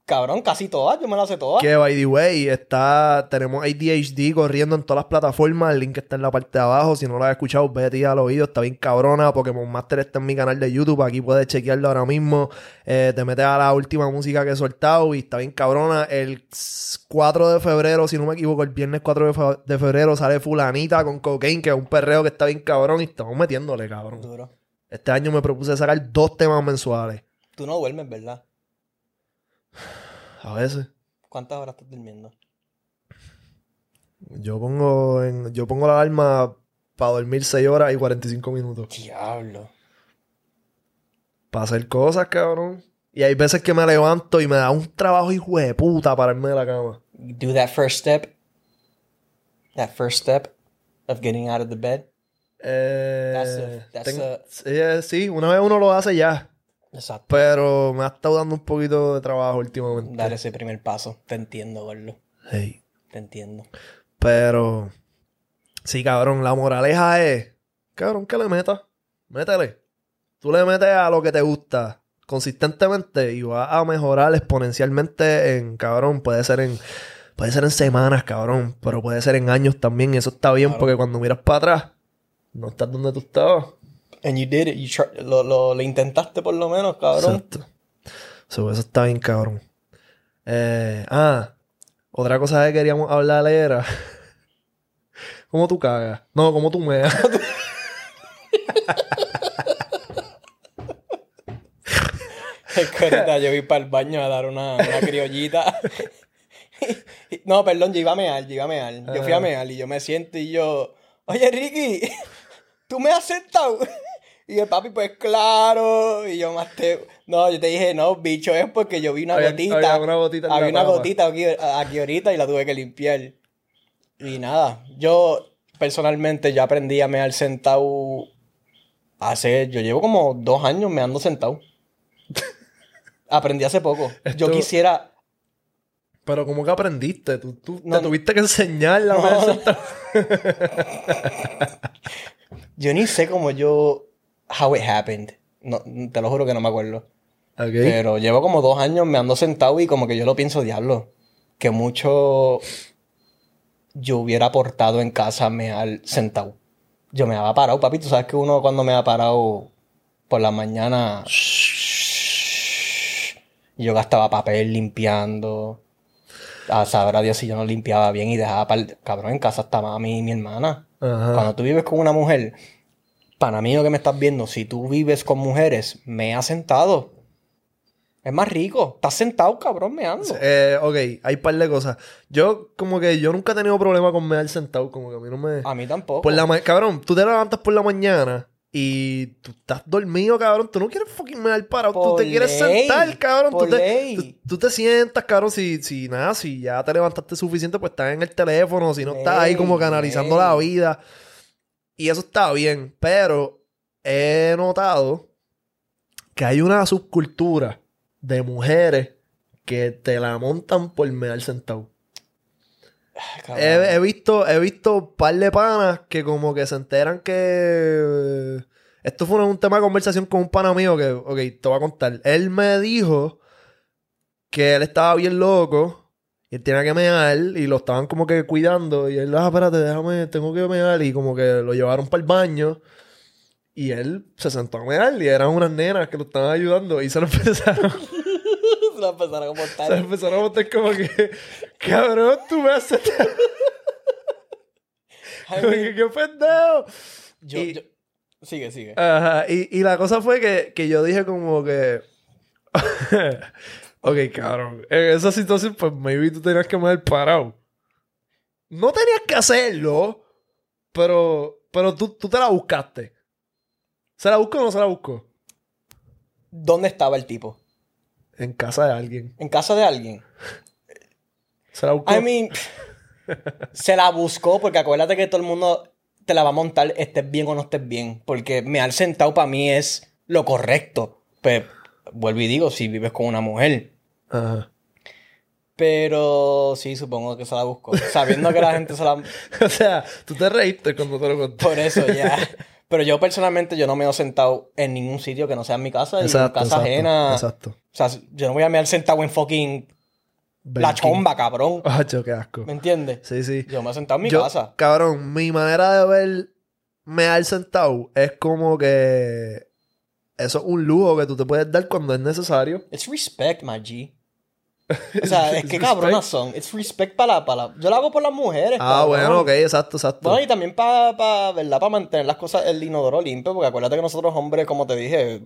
Cabrón, casi todas, yo me las sé todas. Que by the way, está, tenemos ADHD corriendo en todas las plataformas. El link está en la parte de abajo. Si no lo has escuchado, vete al oído. Está bien cabrona. Pokémon Master está en mi canal de YouTube. Aquí puedes chequearlo ahora mismo. Eh, te metes a la última música que he soltado y está bien cabrona. El 4 de febrero, si no me equivoco, el viernes 4 de febrero sale Fulanita con Cocaine, que es un perreo que está bien cabrón. Y estamos metiéndole, cabrón. Duro. Este año me propuse sacar dos temas mensuales. Tú no duermes, ¿verdad? A veces. ¿Cuántas horas estás durmiendo? Yo pongo en, yo pongo la alarma para dormir 6 horas y 45 minutos. Diablo. Para hacer cosas, cabrón. Y hay veces que me levanto y me da un trabajo hijo de puta pararme de la cama. Do that first step. That first step of getting out of the bed. Eh, eh, sí, una vez uno lo hace ya. Exacto. Pero me ha estado dando un poquito de trabajo últimamente. Dar ese primer paso. Te entiendo. Sí. Te entiendo. Pero, sí, cabrón, la moraleja es, cabrón, que le metas. Métele. Tú le metes a lo que te gusta consistentemente y vas a mejorar exponencialmente en, cabrón, puede ser en, puede ser en semanas, cabrón, pero puede ser en años también. Y eso está bien porque cuando miras para atrás, no estás donde tú estabas. And you did it. You lo, lo, intentaste por lo menos, cabrón. Exacto. eso está bien, cabrón. Eh, ah, otra cosa que queríamos hablar era. ¿Cómo tú cagas? No, ¿cómo tú me Es que yo vi para el baño a dar una, una criollita. no, perdón, yo iba a mear, yo iba a mear. Yo fui a ah. mear y yo me siento y yo, oye Ricky, tú me has sentado. Y el papi, pues claro. Y yo más te. No, yo te dije, no, bicho, es porque yo vi una gotita. Había una gotita, había una gotita aquí, aquí, ahorita y la tuve que limpiar. Y nada, yo personalmente ya aprendí a mear sentado hace. Yo llevo como dos años meando sentado. aprendí hace poco. Yo quisiera. Pero ¿cómo que aprendiste? ¿Tú, tú te tuviste que enseñar la no. yo ni sé cómo yo how it happened. No, te lo juro que no me acuerdo. Pero llevo como dos años me ando sentado y como que yo lo pienso, diablo, que mucho yo hubiera aportado en casa me al sentado. Yo me había parado, papi. Tú sabes que uno cuando me ha parado por la mañana. Yo gastaba papel limpiando. A saber a Dios si yo no limpiaba bien y dejaba para Cabrón, en casa estaba a mí y mi hermana. Cuando tú vives con una mujer, para mí lo que me estás viendo, si tú vives con mujeres, me has sentado. Es más rico. Estás sentado, cabrón, meando. Eh, ok, hay un par de cosas. Yo, como que yo nunca he tenido problema con mear sentado. Como que a mí no me. A mí tampoco. Por la cabrón, tú te levantas por la mañana y tú estás dormido, cabrón. Tú no quieres fucking mear parado. tú te quieres sentar, cabrón. Tú te, tú, te, sientas, cabrón. Si, si nada, si ya te levantaste suficiente, pues estás en el teléfono. Si no estás ahí como canalizando la vida. Y eso está bien, pero he notado que hay una subcultura de mujeres que te la montan por mear sentado. He, visto, he visto par de panas que como que se enteran que... Esto fue un tema de conversación con un pana mío que, ok, te voy a contar. Él me dijo que él estaba bien loco y él tenía que mear y lo estaban como que cuidando. Y él, ah, espérate, déjame, tengo que mear. Y como que lo llevaron para el baño. Y él se sentó a mear y eran unas nenas que lo estaban ayudando. Y se lo empezaron. se lo empezaron a montar. Se lo empezaron a montar como que, cabrón, tú me haces. que, qué pendejo. Yo, yo... Sigue, sigue. Ajá. Y, y la cosa fue que, que yo dije como que. Ok, cabrón. En esa situación, pues maybe tú tenías que haber parado. No tenías que hacerlo, pero, pero tú, tú te la buscaste. ¿Se la buscó o no se la buscó? ¿Dónde estaba el tipo? En casa de alguien. ¿En casa de alguien? ¿Se la buscó? I mean, se la buscó porque acuérdate que todo el mundo te la va a montar, estés bien o no estés bien. Porque me al sentado para mí es lo correcto. Pues vuelvo y digo, si vives con una mujer. Ajá. Pero sí, supongo que se la buscó. Sabiendo que la gente se la. o sea, tú te reíste cuando te lo conté. Por eso, ya. Pero yo personalmente, yo no me he sentado en ningún sitio que no sea en mi casa. en casa ajena. Exacto. O sea, yo no voy a me sentado en fucking. La chomba, cabrón. Ah, qué asco. ¿Me entiendes? Sí, sí. Yo me he sentado en mi casa. Cabrón, mi manera de ver me ha sentado es como que eso es un lujo que tú te puedes dar cuando es necesario. It's respect, my G. O sea, es que cabronas son. It's respect para la, Yo lo hago por las mujeres. Ah, bueno, ok, exacto, exacto. Bueno, y también para, pa, ¿verdad? Para mantener las cosas, el inodoro limpio, porque acuérdate que nosotros hombres, como te dije...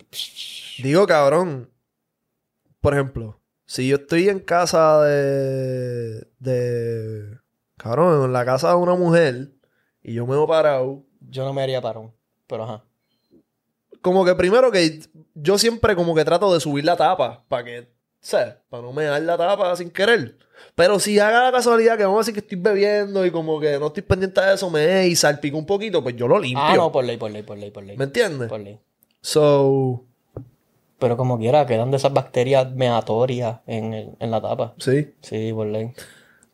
Digo, cabrón. Por ejemplo, si yo estoy en casa de... de... Cabrón, en la casa de una mujer y yo me he parado Yo no me haría parón, pero ajá. Como que primero que yo siempre como que trato de subir la tapa para que, ¿sabes? Para no me dar la tapa sin querer. Pero si haga la casualidad que vamos a decir que estoy bebiendo y como que no estoy pendiente de eso, me y salpico un poquito, pues yo lo limpio. Ah, no, por ley, por ley, por ley, por ley. ¿Me entiendes? Por ley. So, Pero como quiera, quedan de esas bacterias meatorias en, el- en la tapa. sí. Sí, por ley.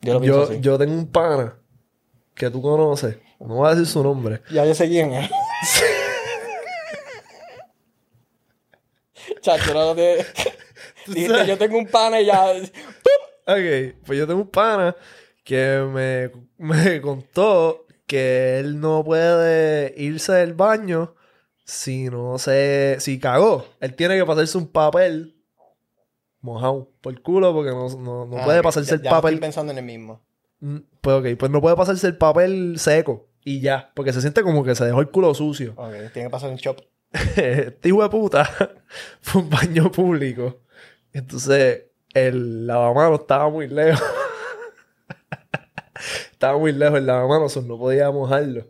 Yo lo pienso Yo, así. yo tengo un pana que tú conoces. No voy a decir su nombre. Ya yo sé quién es. Chacho, no te... Dijiste, yo tengo un pana y ya... Ok, pues yo tengo un pana que me, me contó que él no puede irse del baño si no se... Si cagó. Él tiene que pasarse un papel mojado por el culo porque no, no, no Ah, puede pasarse ya- el ya papel... Estoy pensando en el mismo. Mm, Pues ok, pues no puede pasarse el papel seco y ya, porque se siente como que se dejó el culo sucio. Ok, tiene que pasar un chop. Este hijo de puta fue un baño público. Entonces, el lavamanos estaba muy lejos. estaba muy lejos el lavamanos, so no podía mojarlo.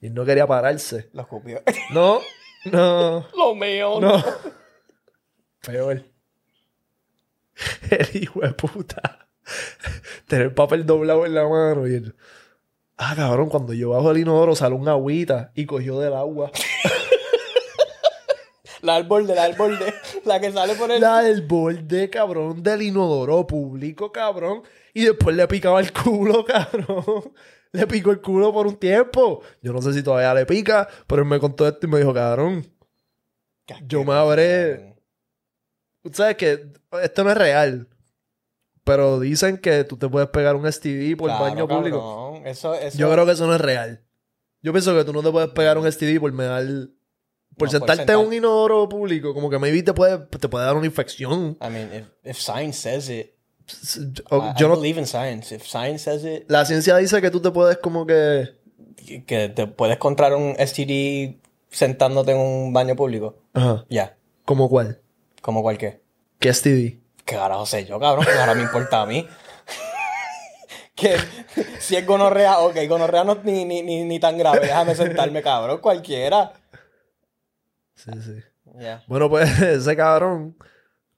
Y él no quería pararse. Lo escupió. No, no, Lo mío. no. Peor. El hijo de puta. Tener papel doblado en la mano y él. Ah, cabrón, cuando yo bajo el inodoro sale un agüita y cogió del agua. La del borde, la del borde. La que sale por el... La del borde, cabrón, del inodoro público, cabrón. Y después le picaba el culo, cabrón. Le picó el culo por un tiempo. Yo no sé si todavía le pica, pero él me contó esto y me dijo, cabrón, yo me habré... ¿Sabes que Esto no es real. Pero dicen que tú te puedes pegar un STD por Claro, baño público. Eso, eso... Yo creo que eso no es real. Yo pienso que tú no te puedes pegar un STD por me dar... Por No, por sentarte en un inodoro público. Como que maybe te puede, te puede dar una infección. I mean, if, if science says it... O- I, yo I no, believe in science. If science says it... la ciencia dice que tú te puedes como que... Que te puedes encontrar un STD sentándote en un baño público. Ajá. Ya. ¿Como cuál? Como cualquier. ¿Qué STD? ¿Qué carajo sé yo, cabrón? ¿Qué ahora me importa a mí? que si es gonorrea, ok, gonorrea no es ni, ni, ni, ni tan grave. Déjame sentarme, cabrón. Cualquiera. Sí, sí. Bueno, pues ese cabrón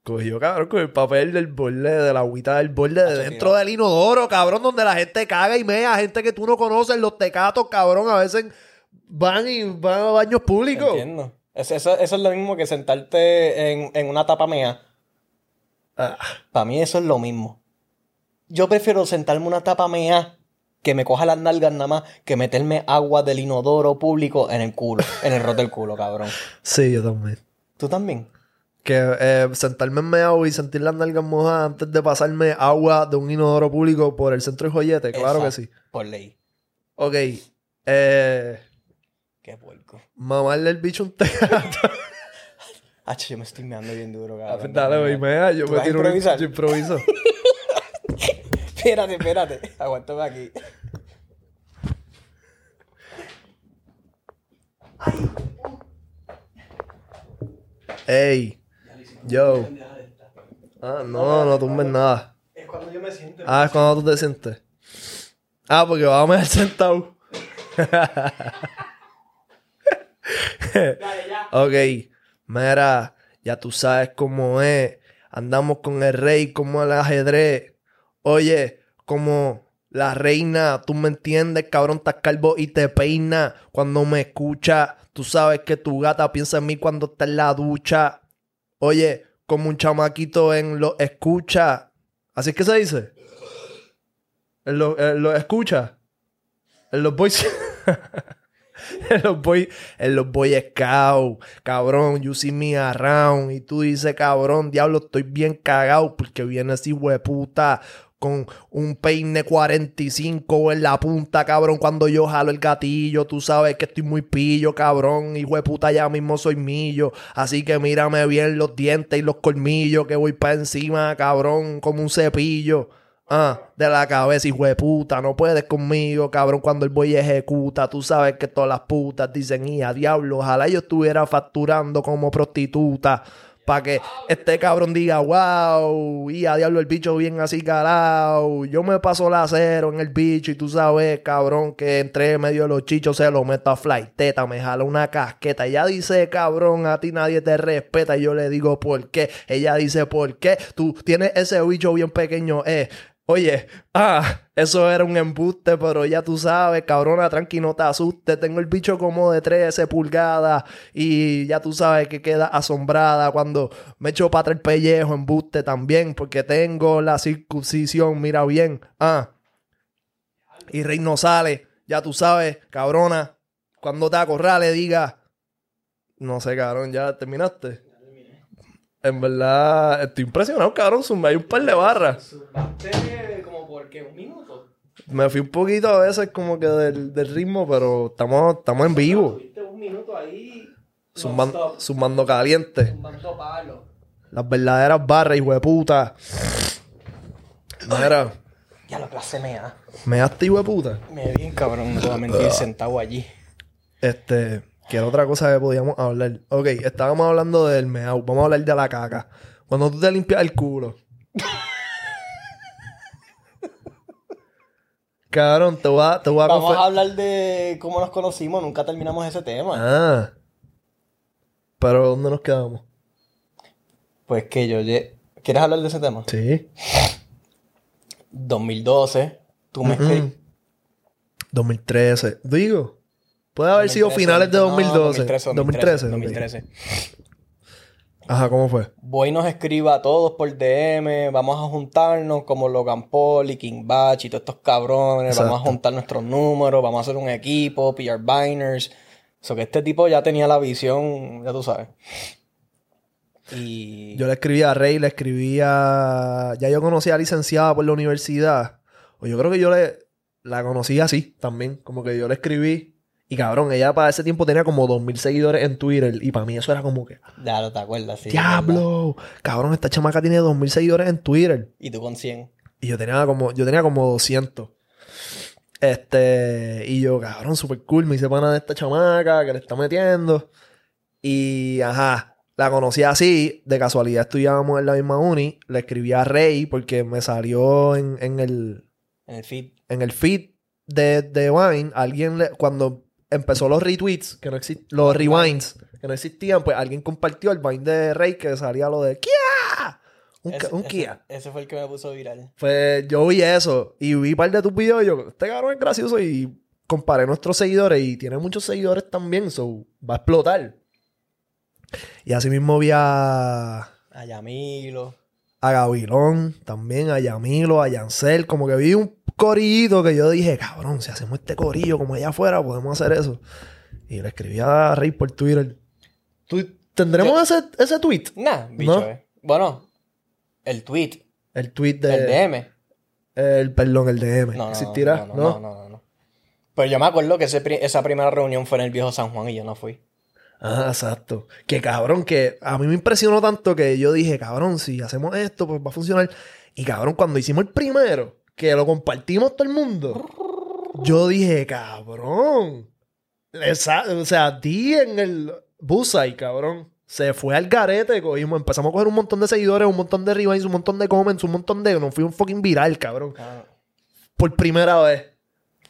cogió, cabrón, con el papel del borde, de la agüita del borde de dentro del inodoro, cabrón, donde la gente caga y mea, gente que tú no conoces, los tecatos, cabrón, a veces van y van a baños públicos. Entiendo. Eso, eso, eso es lo mismo que sentarte en, en una tapa mea. Ah, Para mí eso es lo mismo. Yo prefiero sentarme en una tapa mea que me coja las nalgas nada más que meterme agua del inodoro público en el culo, en el roto del culo, cabrón. sí, yo también. ¿Tú también? Que eh, sentarme en meao y sentir las nalgas mojadas antes de pasarme agua de un inodoro público por el centro de joyete, claro que sí. Por ley. Ok, eh, Qué puerco. mamarle el bicho un tecato. Ah, yo me estoy meando bien duro, cabrón. Dale, güey, mea, yo ¿Tú me tiro un- improvisar? yo improviso. Espérate, espérate. Aguántame aquí. Ey, yo. Ah, no, no tumbes nada. Es cuando yo me siento. Ah, es cuando tú te sientes. Ah, porque vamos a ver sentado. Dale, ya. Ok, mira, ya tú sabes cómo es. Andamos con el rey como el ajedrez. Oye, como la reina, tú me entiendes, cabrón, estás calvo y te peina. Cuando me escucha, tú sabes que tu gata piensa en mí cuando está en la ducha. Oye, como un chamaquito en lo escucha. ¿Así es que se dice? En lo, lo escucha. En los boys. en los boy, en los boy scout, cabrón, you see me around. Y tú dices, cabrón, diablo, estoy bien cagado porque viene así, hueputa, con un peine 45 en la punta, cabrón. Cuando yo jalo el gatillo, tú sabes que estoy muy pillo, cabrón. Hijo de puta, ya mismo soy millo. Así que mírame bien los dientes y los colmillos, que voy para encima, cabrón, como un cepillo. Ah, de la cabeza, hijo de puta, no puedes conmigo, cabrón, cuando el boy ejecuta. Tú sabes que todas las putas dicen, y a diablo, ojalá yo estuviera facturando como prostituta. Para que este cabrón diga, wow, y a diablo el bicho bien así calado. Yo me paso la cero en el bicho y tú sabes, cabrón, que entre medio de los chichos se lo meto a teta, me jala una casqueta. Ella dice, cabrón, a ti nadie te respeta. Y yo le digo, ¿por qué? Ella dice, ¿por qué? Tú tienes ese bicho bien pequeño, eh. Oye, ah, eso era un embuste, pero ya tú sabes, cabrona, tranqui, no te asustes. Tengo el bicho como de 13 pulgadas y ya tú sabes que queda asombrada cuando me echo para el pellejo, embuste también, porque tengo la circuncisión, mira bien. Ah, y Rey no sale, ya tú sabes, cabrona, cuando te acorrale diga, no sé, cabrón, ya terminaste. En verdad, estoy impresionado, cabrón. Sumé hay un par de barras. como por qué, un minuto. Me fui un poquito a veces como que del, ritmo, pero estamos, estamos en vivo. un minuto ahí. sumando caliente. Sumando palo. Las verdaderas barras, hijo de puta. Mira. Ya lo clase mea. ¿Me daste, hijo de puta? Me bien, cabrón. No voy a mentir, sentado allí. Este. ¿Qué era otra cosa que podíamos hablar? Ok, estábamos hablando del meao. Vamos a hablar de la caca. Cuando tú te limpias el culo. Cabrón, te voy a, te voy a Vamos a hablar de cómo nos conocimos. Nunca terminamos ese tema. Ah. Pero ¿dónde nos quedamos? Pues que yo... ¿Quieres hablar de ese tema? Sí. 2012. Tú me escribes. 2013. Digo. Puede haber sido finales de 2012. 2013, 2013. Ajá, ¿cómo fue? Voy y nos escriba a todos por DM, vamos a juntarnos como Logan Paul y King Batch y todos estos cabrones, vamos a juntar nuestros números, vamos a hacer un equipo, PR Biners. Eso que este tipo ya tenía la visión, ya tú sabes. Y... Yo le escribí a Rey, le escribí a... Ya yo conocí a licenciada por la universidad. O yo creo que yo le... La conocí así también. Como que yo le escribí y cabrón, ella para ese tiempo tenía como 2.000 seguidores en Twitter. Y para mí eso era como que... Ya, no te acuerdas, sí. ¡Diablo! Cabrón, esta chamaca tiene 2.000 seguidores en Twitter. Y tú con 100. Y yo tenía como, yo tenía como 200. Este... Y yo, cabrón, súper cool. Me hice pana de esta chamaca que le está metiendo. Y, ajá, la conocí así. De casualidad estudiábamos en la misma uni. Le escribí a Rey porque me salió en, en el... En el feed. En el feed de, de Wine. Alguien le... Cuando empezó los retweets, que no los rewinds, que no existían, pues alguien compartió el Vine de Rey que salía lo de ¡Kia! Un, Kia. Ese fue el que me puso viral. Pues yo vi eso y vi un par de tus videos y yo, este cabrón es gracioso y comparé nuestros seguidores y tiene muchos seguidores también, so va a explotar. Y así mismo vi a... A Yamilo. A Gavilón, también a Yamilo, a Yancel, como que vi un corillito que yo dije, cabrón, si hacemos este corillo como allá afuera, podemos hacer eso. Y le escribí a Rey por Twitter. ¿Tendremos ese, ese tweet? Nah, bicho, eh. Bueno, el tweet. El tweet de. El DM. El, perdón, el DM. No, ¿Existirá? No no, no, no, Pero yo me acuerdo que esa primera reunión fue en el viejo San Juan y yo no fui. Ah, exacto. Que cabrón, que a mí me impresionó tanto que yo dije, cabrón, si hacemos esto, pues va a funcionar. Y cabrón, cuando hicimos el primero, que lo compartimos todo el mundo, yo dije, cabrón. O sea, di en el ahí, cabrón. Se fue al garete, cogimos, empezamos a coger un montón de seguidores, un montón de reviews, un montón de comments, un montón de. Nos fui un fucking viral, cabrón. Ah. Por primera vez.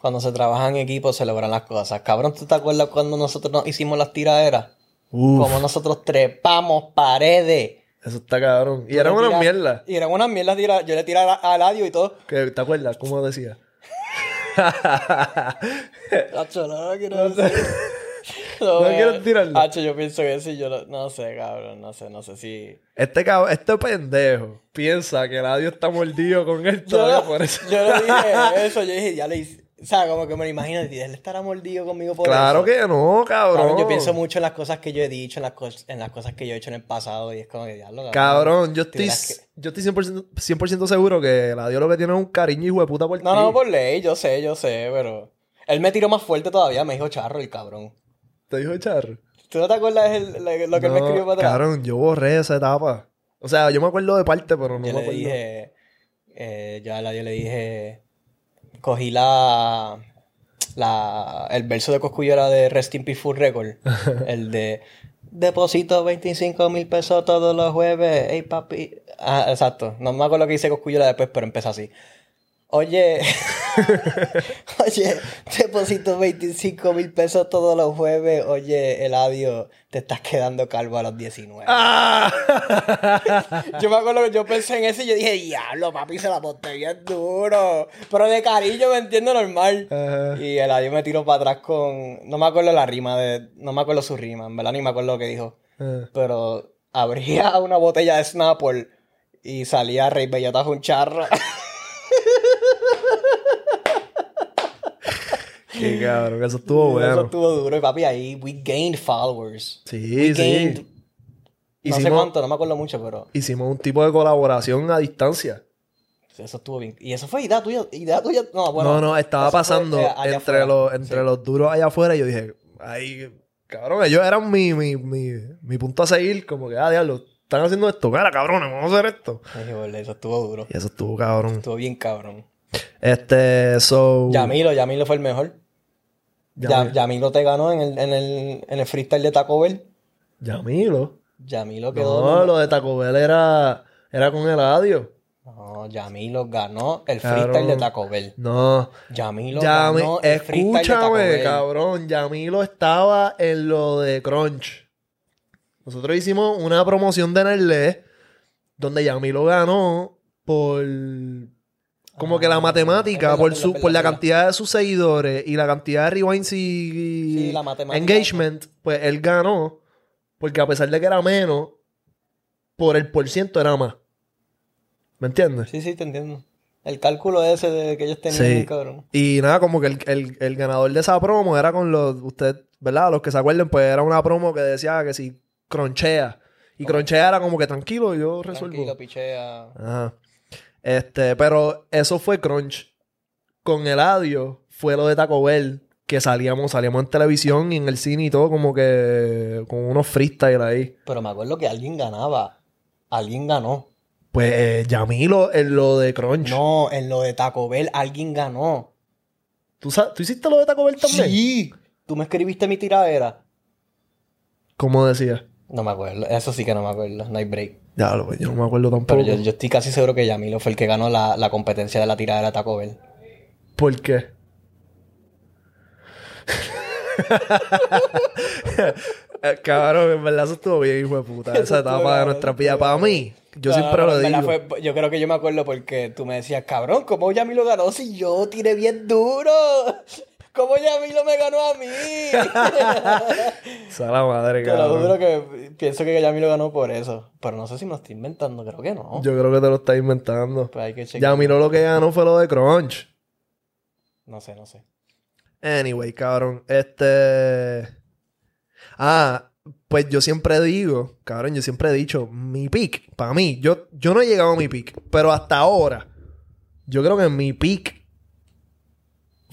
Cuando se trabaja en equipo se logran las cosas. Cabrón, ¿tú te acuerdas cuando nosotros hicimos las tiraderas? Como nosotros trepamos paredes eso está cabrón. Y eran unas mierdas. Y eran unas mierdas. Yo le tiraba al audio y todo. ¿Te acuerdas? ¿Cómo decía? Hacho, no, no quiero decir. No, no quiero tirarlo. Hacho, yo pienso que sí. Yo no, no sé, cabrón. No sé, no sé si... Este cabrón, este pendejo piensa que el audio está mordido con él todavía por eso. Yo le dije eso. Yo dije, ya le hice... O sea, como que me lo imagino, él estará mordido conmigo por claro que no, cabrón. yo pienso mucho en las cosas que yo he dicho, en las, en las cosas que yo he hecho en el pasado y es como que diablo. Cabrón, yo estoy, yo estoy 100%, seguro que el adiós lo que tiene es un cariño hijo de puta por No, no, por ley, yo sé, yo sé, pero... Él me tiró más fuerte todavía, me dijo charro el cabrón. ¿Te dijo charro? ¿Tú no te acuerdas lo que él me escribió para atrás? Cabrón, yo borré esa etapa. O sea, yo me acuerdo de parte, pero no yo me acuerdo. Le dije, eh, yo a la yo le dije, cogí la la, el verso de Coscuyo era de Rest in Peace Full Record. el de deposito 25 mil pesos todos los jueves. Ey, papi. Ah, exacto. No me acuerdo lo que hice Coscuyola después, pero empieza así. Oye, oye, deposito 25 mil pesos todos los jueves. Oye, Eladio, te estás quedando calvo a los 19. Ah. yo me acuerdo que yo pensé en eso y yo dije, diablo, papi, se la posté bien duro. Pero de cariño me entiendo normal. Y Eladio me tiró para atrás con. No me acuerdo la rima de. No me acuerdo su rima, en verdad ni me acuerdo lo que dijo. Pero abría una botella de Snapple y salía Rey Bellota un charro. Qué cabrón, eso estuvo bueno. Eso estuvo duro. Y papi, ahí we gained followers. Sí, sí. No sé cuánto, no me acuerdo mucho, pero. Hicimos un tipo de colaboración a distancia. Eso estuvo bien. ¿Y eso fue idea tuya? ¿Idea tuya? No, bueno. No, no, estaba pasando eh, entre, los, entre los duros allá afuera y yo dije, ay, cabrón, ellos eran mi, mi, mi, mi punto a seguir. Como que, ah, diablo, están haciendo esto. Cara, cabrón, vamos a hacer esto. Ay, eso estuvo duro. Y eso estuvo cabrón. Estuvo bien cabrón. Este, so. Yamilo, Yamilo fue el mejor. Yamilo te ganó en el, en, el, en el freestyle de Taco Bell. Yamilo. Yamilo quedó. No, lo de Taco Bell era, era con el audio. No, Yamilo ganó el freestyle de Taco Bell. No. Yamilo ganó el freestyle de Taco Bell. cabrón. Yamilo estaba en lo de Crunch. Nosotros hicimos una promoción de Nerle donde Yamilo ganó por como que la ah, matemática, por, su, por la cantidad de sus seguidores y la cantidad de rewinds y, engagement, pues él ganó. Porque a pesar de que era menos, por el por ciento era más. ¿Me entiendes? Sí, sí, te entiendo. El cálculo ese de que ellos tenían, cabrón. Y nada, como que el, ganador de esa promo era con los, usted, ¿verdad? Los que se acuerden, pues era una promo que decía que si cronchea. Y cronchea era como que tranquilo, yo resuelvo. Tranquilo, pichea. Ajá. Este, pero eso fue Crunch. Con el audio fue lo de Taco Bell, que salíamos, salíamos en televisión y en el cine y todo, como que con unos freestyle ahí. Pero me acuerdo que alguien ganaba. Alguien ganó. Pues eh, Yamilo en lo de Crunch. No, en lo de Taco Bell alguien ganó. ¿Tú, ¿Tú hiciste lo de Taco Bell también? Sí. Tú me escribiste mi tiradera. ¿Cómo decía? No me acuerdo. Eso sí que no me acuerdo. Hay break. Ya, lo, yo no me acuerdo tampoco. Pero yo, estoy casi seguro que Yamilo fue el que ganó la, la competencia de la tirada de la Taco Bell. ¿Por qué? Eh, cabrón, en verdad eso estuvo bien, hijo de puta. Esa etapa de nuestra vida. Para mí, yo siempre lo digo. yo creo que yo me acuerdo porque tú me decías, cabrón, ¿cómo Yamilo ganó si yo tiré bien duro? ¿Cómo Yamilo me ganó a mí? Sala madre, cabrón. Te lo juro que pienso que Yamilo ganó por eso. Pero no sé si me lo estoy inventando, creo que no. Yo creo que te lo estás inventando. Pues hay que lo que ganó fue lo de Crunch. No sé, no sé. Anyway, cabrón. Este. Ah, pues yo siempre digo, cabrón, yo siempre he dicho, mi pick, para mí, yo, yo no he llegado a mi pick, pero hasta ahora, yo creo que mi pick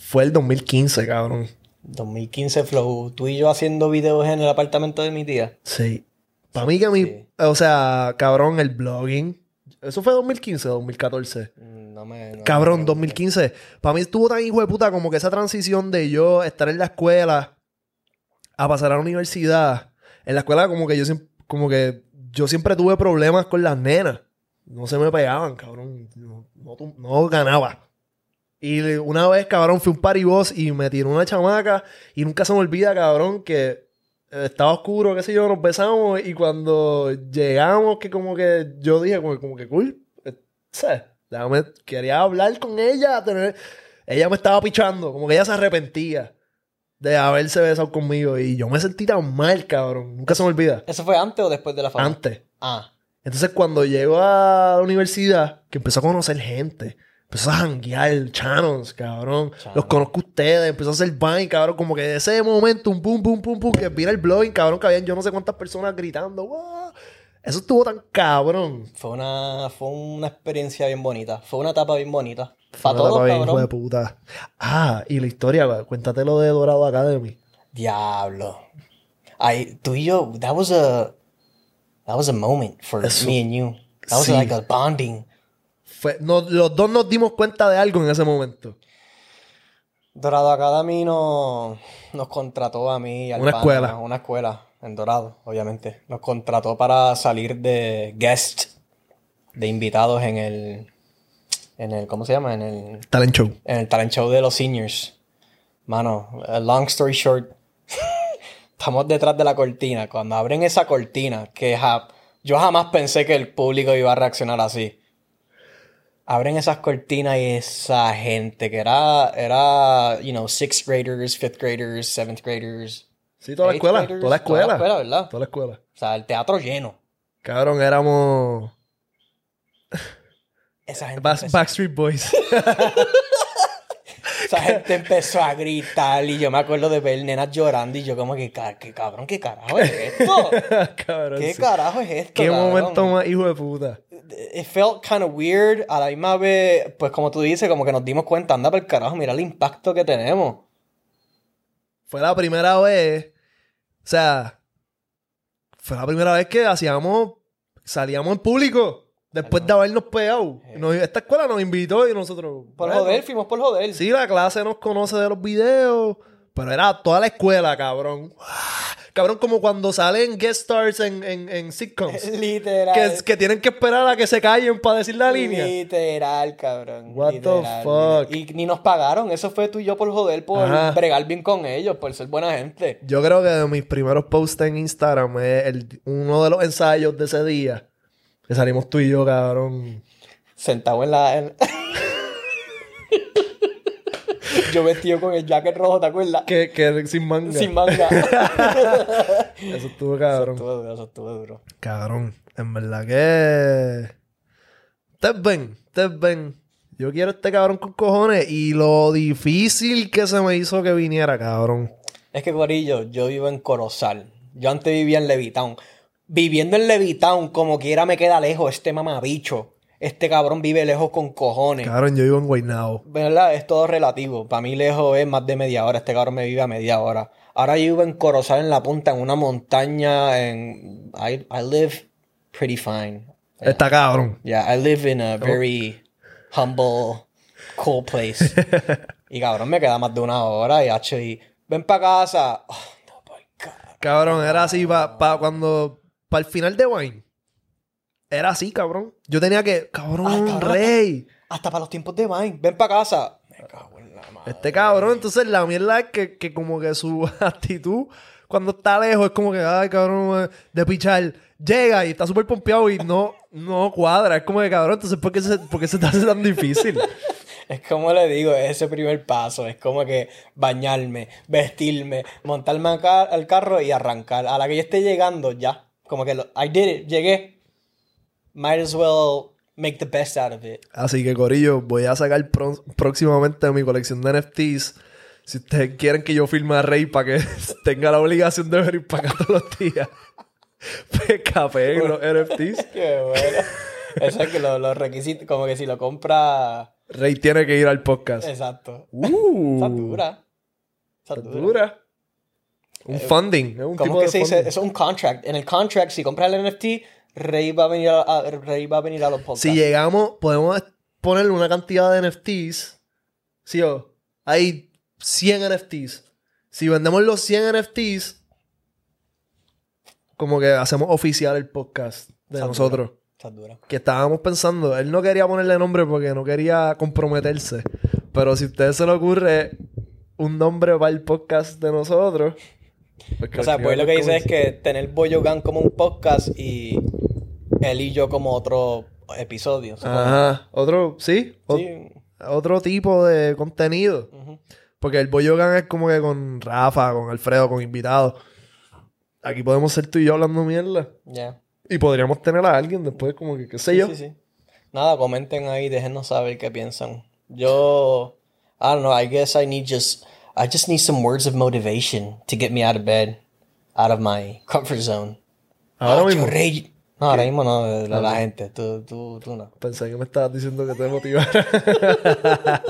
fue el 2015, cabrón. 2015 Flow, tú y yo haciendo videos en el apartamento de mi tía. Sí. Para mí que a mí, o sea, cabrón, el blogging. ¿Eso fue 2015 o 2014? No me... cabrón, 2015. Para mí estuvo tan hijo de puta como que esa transición de yo estar en la escuela a pasar a la universidad. En la escuela como que yo siempre, como que yo siempre tuve problemas con las nenas. No se me pegaban, cabrón. no, no ganaba. Y una vez, cabrón, fui un party boss y me tiró una chamaca. Y nunca se me olvida, cabrón, que estaba oscuro, qué sé yo, nos besamos. Y cuando llegamos, que como que yo dije, como, que cool. Eh, sé, quería hablar con ella. Tener, ella me estaba pichando, como que ella se arrepentía de haberse besado conmigo. Y yo me sentí tan mal, cabrón. Nunca se me olvida. ¿Eso fue antes o después de la fama? Antes. Ah. Entonces, cuando llego a la universidad, que empezó a conocer gente Empezó a janguear, channels, cabrón. Los conozco a ustedes, empezó a hacer Vine, cabrón. Como que de ese momento, un pum, pum, pum, pum, que vira el blogging, cabrón, que habían yo no sé cuántas personas gritando. Eso estuvo tan cabrón. Fue una, fue una experiencia bien bonita. Fue una etapa bien bonita. Para todos, cabrón. de puta. Ah, y la historia, cuéntate lo de Dorado Academy. Diablo. Ay, tú y yo, that was a, that was a moment for me and you. That was like a bonding los dos nos dimos cuenta de algo en ese momento. Dorado Academy nos, nos contrató a mí. una escuela. Una escuela. en Dorado, obviamente. Nos contrató para salir de guest, de invitados en el, en el, ¿cómo se llama? En el talent show. En el talent show de los seniors. Mano, long story short, estamos detrás de la cortina. Cuando abren esa cortina, que yo jamás pensé que el público iba a reaccionar así. Abren esas cortinas y esa gente que era, era, you know, sixth graders, fifth graders, seventh graders. Sí, toda la escuela, toda la escuela. Toda la escuela, ¿verdad? Toda la escuela. O sea, el teatro lleno. Cabrón, éramos... Esa gente Backstreet Boys. Esa gente empezó a gritar y yo me acuerdo de ver nenas llorando y yo como que, qué cabrón, ¿qué carajo es esto? ¿Qué carajo es esto? ¿Qué momento más hijo de puta? It felt kind of weird. A la misma vez, pues como tú dices, como que nos dimos cuenta, anda por el carajo, mira el impacto que tenemos. Fue la primera vez, o sea, fue la primera vez que hacíamos, salíamos en público. Después de habernos pegado. esta escuela nos invitó y nosotros. Por joder, fuimos por joder. Sí, la clase nos conoce de los videos. Pero era toda la escuela, cabrón. Cabrón, como cuando salen guest stars en, en, en sitcoms. Literal. Que, que, tienen que esperar a que se callen para decir la línea. Literal, cabrón. What the fuck. Y ni nos pagaron. Eso fue tú y yo por joder, por bregar bien con ellos, por ser buena gente. Yo creo que de mis primeros posts en Instagram es el, uno de los ensayos de ese día que salimos tú y yo, cabrón. Sentado en la. yo vestido con el jacket rojo, ¿te acuerdas? Que, que sin manga. Sin manga. eso estuvo cabrón. Eso estuvo duro, eso estuvo duro. Cabrón. En verdad que. Ustedes ven, ustedes ven. Yo quiero este cabrón con cojones. Y lo difícil que se me hizo que viniera, cabrón. Es que, Corillo, yo vivo en Corozal. Yo antes vivía en Levitown viviendo en Levitown, como quiera me queda lejos este mamabicho. Este cabrón vive lejos con cojones. Cabrón, yo vivo en Guaynabo. ¿Verdad? Es todo relativo. Para mí lejos es más de media hora. Este cabrón me vive a media hora. Ahora yo vivo en Corozal, en la punta, en una montaña. En... I, live pretty fine. Está cabrón. Yeah, I live in a very humble, cool place. y cabrón, me queda más de una hora. Y hecho, y ven para casa. Oh, cabrón, era así para cuando para el final de Wine, era así, cabrón. Yo tenía que, cabrón, rey. Hasta, para los tiempos de Wine. Ven para casa. Me cago en la madre. Este cabrón, entonces la mierda es que, que como que su actitud cuando está lejos es como que, ay, cabrón, eh, de pichar. Llega y está súper pompeado y no, no cuadra. Es como que, cabrón, entonces, ¿por qué se, por qué se te hace tan difícil? Es como le digo, es ese primer paso. Es como que bañarme, vestirme, montarme al carro y arrancar. A la que yo esté llegando, ya. Como que lo, I did it, llegué. Might as well make the best out of it. Así que, Corillo, voy a sacar próximamente mi colección de NFTs. Si ustedes quieren que yo filme a Rey para que tenga la obligación de venir para acá todos los días, pues café los NFTs. Qué bueno. Eso es que los requisitos, como que si lo compra. Rey tiene que ir al podcast. Exacto. Uh, dura. Dura. Un eh, funding. Es un ¿Cómo que se dice? Eso es un contract. En el contract, si compras el NFT, Rey va a venir a, Rey va a, venir a los podcasts. Si llegamos, podemos ponerle una cantidad de NFTs. Sí, o hay 100 NFTs. Si vendemos los 100 NFTs, como que hacemos oficial el podcast de nosotros. Que estábamos pensando, él no quería ponerle nombre porque no quería comprometerse. Pero si a usted se le ocurre un nombre para el podcast de nosotros, o sea, pues lo que dice es que tener Boyogan como un podcast y él y yo como otro episodio. Ajá. Otro, ¿sí? sí. Otro tipo de contenido. Porque el Boyogan es como que con Rafa, con Alfredo, con invitados. Aquí podemos ser tú y yo hablando mierda. Ya. Y podríamos tener a alguien después, como que, qué sé yo. Sí, sí. Nada, comenten ahí, déjenos saber qué piensan. Yo, I don't know, I guess I need just I just need some words of motivation to get me out of bed, out of my comfort zone. Ahora mismo. No, ahora mismo no, la, la gente. Tú, tú, tú no. Pensé que me estabas diciendo que te motivara.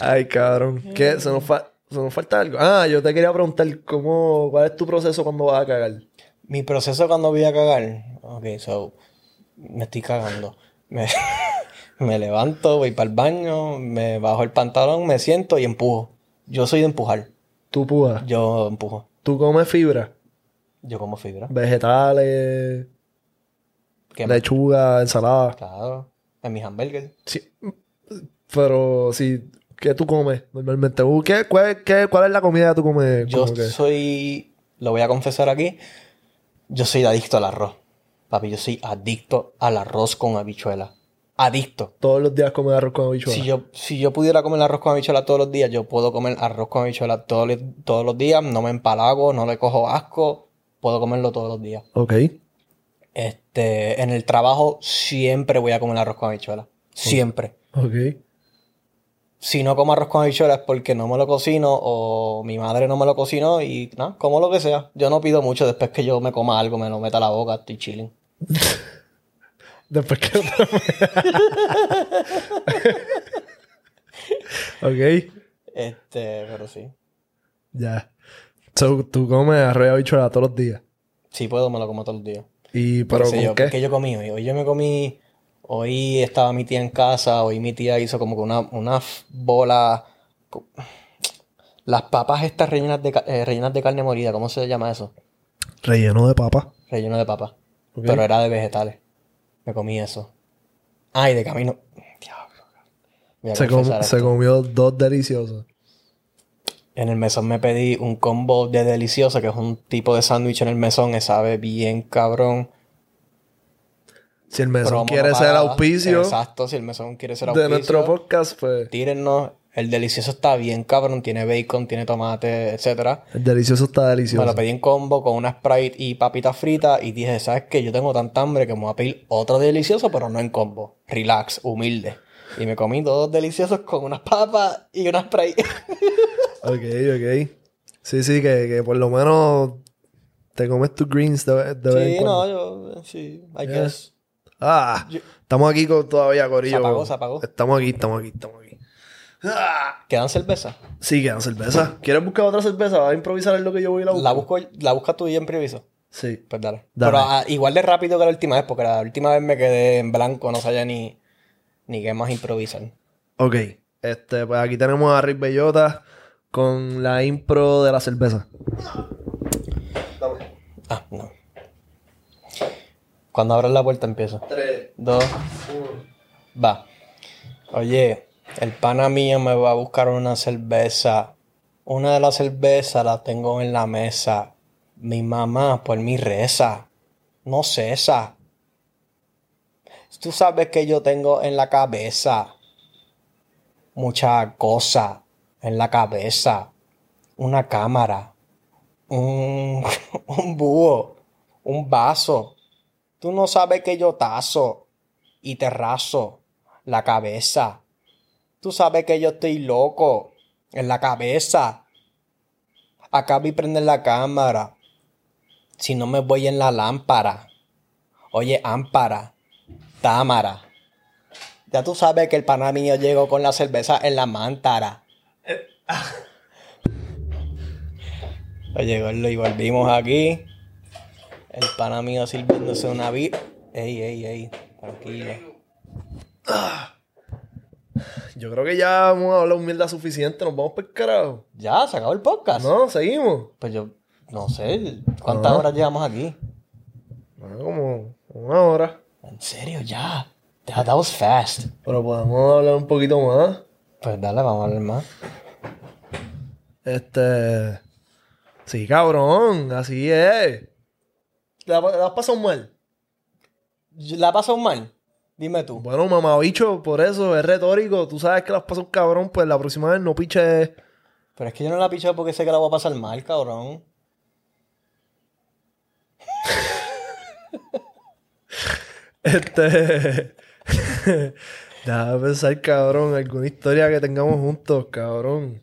Ay, cabrón. ¿Qué? ¿Se nos, ¿Se nos falta algo? Ah, yo te quería preguntar cómo, ¿cuál es tu proceso cuando vas a cagar? Mi proceso cuando voy a cagar. Ok, so, me estoy cagando. Me, me levanto, voy para el baño, me bajo el pantalón, me siento y empujo. Yo soy de empujar. ¿Tú empujas? Yo empujo. ¿Tú comes fibra? Yo como fibra. Vegetales, ¿Qué más? lechuga, ensalada. Claro. En mis hamburgues. Sí. Pero sí, ¿qué tú comes normalmente? ¿Qué, cuál, qué- cuál es la comida que tú comes? Yo que- soy, lo voy a confesar aquí, yo soy adicto al arroz. Papi, yo soy adicto al arroz con habichuela. Adicto. Todos los días comes arroz con habichuela. Si yo, si yo pudiera comer arroz con habichuela todos los días, yo puedo comer arroz con habichuela todos, los- todos los días. No me empalago, no le cojo asco. Puedo comerlo todos los días. Ok. Este, en el trabajo siempre voy a comer arroz con habichuela. Siempre. Ok. Si no como arroz con habichuela es porque no me lo cocino o mi madre no me lo cocinó y nada, como lo que sea. Yo no pido mucho después que yo me coma algo, me lo meta a la boca, estoy chilling. Después que... ok. Este, pero sí. Ya. So, tú comes arroz y habichuela todos los días. Si puedo, me lo como todos los días. Y, Pero pero sé ¿con yo, qué? ¿qué yo comí hoy? Hoy yo me comí. Hoy estaba mi tía en casa. Hoy mi tía hizo como que una, bola. Las papas estas rellenas de, eh, rellenas de carne molida. ¿Cómo se llama eso? Relleno de papa. Relleno de papa. Pero era de vegetales. Me comí eso. Ay, de camino. Diablo. Se, com- se comió dos deliciosos. En el mesón me pedí un combo de delicioso, que es un tipo de sándwich en el mesón. Que sabe bien cabrón. Si el mesón Promo quiere no ser auspicio Exacto, si el mesón quiere ser de auspicio. nuestro podcast, pues Tírennos. El delicioso está bien cabrón. Tiene bacon, tiene tomate, etcétera. el delicioso está delicioso. Me lo pedí en combo con una Sprite y papitas fritas. Y dije, ¿sabes qué? Yo tengo tanta hambre que me voy a pedir otro delicioso, pero no en combo. Relax, humilde. Y me comí dos deliciosos con unas papas y una Sprite. Ok, ok. Sí, sí, que, que por lo menos te comes tus greens de, vez en sí, cuando. no, yo... Sí, I Yeah. guess. Ah, Yo- estamos aquí con, todavía, Corillo. Se apagó, se apagó. Estamos aquí, estamos aquí, estamos aquí. Ah. ¿Quedan cerveza? Sí, quedan cerveza. ¿Quieres buscar otra cerveza? ¿Vas a improvisar en lo que yo voy a ir a buscar? La busco, la buscas tú y yo improviso. Sí. Pues dale. Dale. Pero ah, igual de rápido que la última vez, porque la última vez me quedé en blanco, no sabía ni, ni qué más improvisar. Ok. Este, pues aquí tenemos a Rick Bellota con la impro de la cerveza. Ah, no. Cuando abras la puerta empiezo. Tres. Dos. Va. Oye, el pana mío me va a buscar una cerveza. Una de las cervezas la tengo en la mesa. Mi mamá por mi reza. No cesa. Tú sabes que yo tengo en la cabeza mucha cosa en la cabeza. Una cámara. Un, un búho. Un vaso. Tú no sabes que yo tazo y te raso la cabeza. Tú sabes que yo estoy loco en la cabeza. Acá vi prender la cámara. Si no me voy en la lámpara. Oye, ámpara. Támara. Ya tú sabes que el pana mío llegó con la cerveza en la mántara. Oye, gordo, y volvimos aquí. El pana mío sirviéndose una vi... Ey, ey, ey. Tranquilo. Yo creo que ya hemos hablado mierda suficiente. Nos vamos para el carajo. Ya, se acabó el podcast. No, seguimos. Pues yo no sé. ¿Cuántas horas llevamos aquí? Ah, como una hora. En serio, ya. That, that was fast. Pero podemos hablar un poquito más. Pues dale, vamos a hablar más. Este. Sí, cabrón. Así es. ¿La, la has pasado mal? ¿La pasó mal? Dime tú. Bueno, mamabicho, por eso es retórico. Tú sabes que las pasas un cabrón, pues la próxima vez no piches. Pero es que yo no la piché porque sé que la voy a pasar mal, cabrón. Este. Déjame pensar, cabrón, alguna historia que tengamos juntos, cabrón.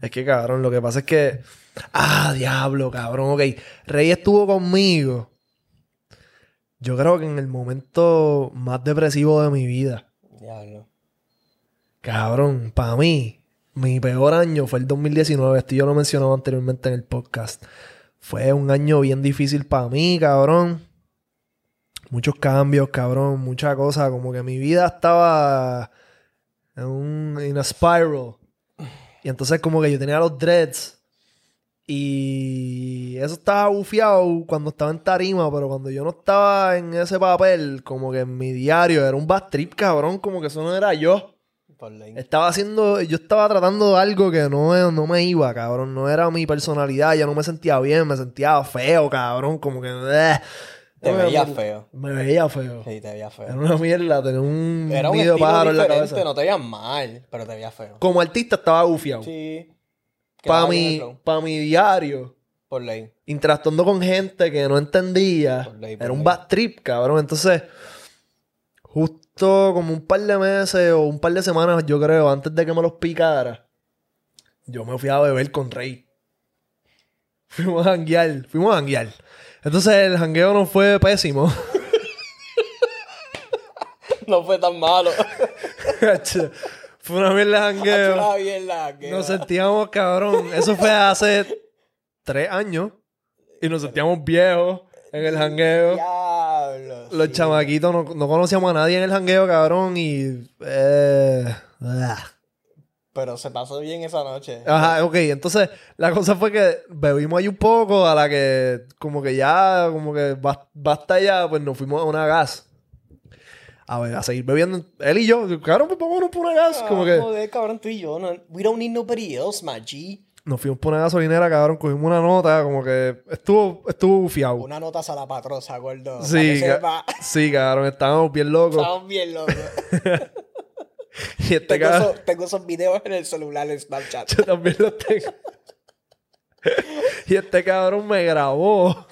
Es que, cabrón, lo que pasa es que. Ah, diablo, cabrón, ok. Rey estuvo conmigo. Yo creo que en el momento más depresivo de mi vida. Diablo. Cabrón, para mí, mi peor año fue el 2019. Esto yo lo mencionaba anteriormente en el podcast. Fue un año bien difícil para mí, cabrón. Muchos cambios, cabrón. Muchas cosas. Como que mi vida estaba en un in a spiral. Y entonces como que yo tenía los dreads. Y eso estaba bufiado cuando estaba en tarima, pero cuando yo no estaba en ese papel, como que en mi diario era un bad trip, cabrón, como que eso no era yo. Estaba haciendo, yo estaba tratando de algo que no, no me iba, cabrón, no era mi personalidad, ya no me sentía bien, me sentía feo, cabrón, como que... Eh. Te veía feo. Me veía feo. Sí, te veía feo. Era una mierda, tenía un Era un estilo pájaro en la cabeza. No te veías mal, pero te veía feo. Como artista estaba gufiado. Sí. Para mi, pa mi diario. Por ley. Interactuando con gente que no entendía. Por ley, era un bad trip, cabrón. Entonces, justo como un par de meses o un par de semanas, yo creo, antes de que me los picara, yo me fui a beber con Rey. Fuimos a janguear. Fuimos a janguear. Entonces el jangueo no fue pésimo. no fue tan malo. fue una mierda de jangueo. Nos sentíamos cabrón. Eso fue hace tres años. Y nos sentíamos viejos en el jangueo. Diablo, Los chamaquitos no, no, conocíamos a nadie en el jangueo, cabrón. Y. Eh, pero se pasó bien esa noche. Ajá, ok. Entonces, la cosa fue que bebimos ahí un poco, a la que como que ya, como que basta ya, pues nos fuimos a una gas. A ver, a seguir bebiendo. Él y yo, cabrón, pues vámonos por una gas. como que... Joder, cabrón, tú y yo. No, we don't need nobody else, my G. Nos fuimos por una gasolinera, cabrón, cogimos una nota, como que estuvo, estuvo bufiado. Una nota salapatrosa, gordo. Sí, sí, cabrón, estábamos bien locos. Estábamos bien locos. Y este tengo, esos, videos en el celular en Snapchat. Yo también los tengo. y este cabrón me grabó.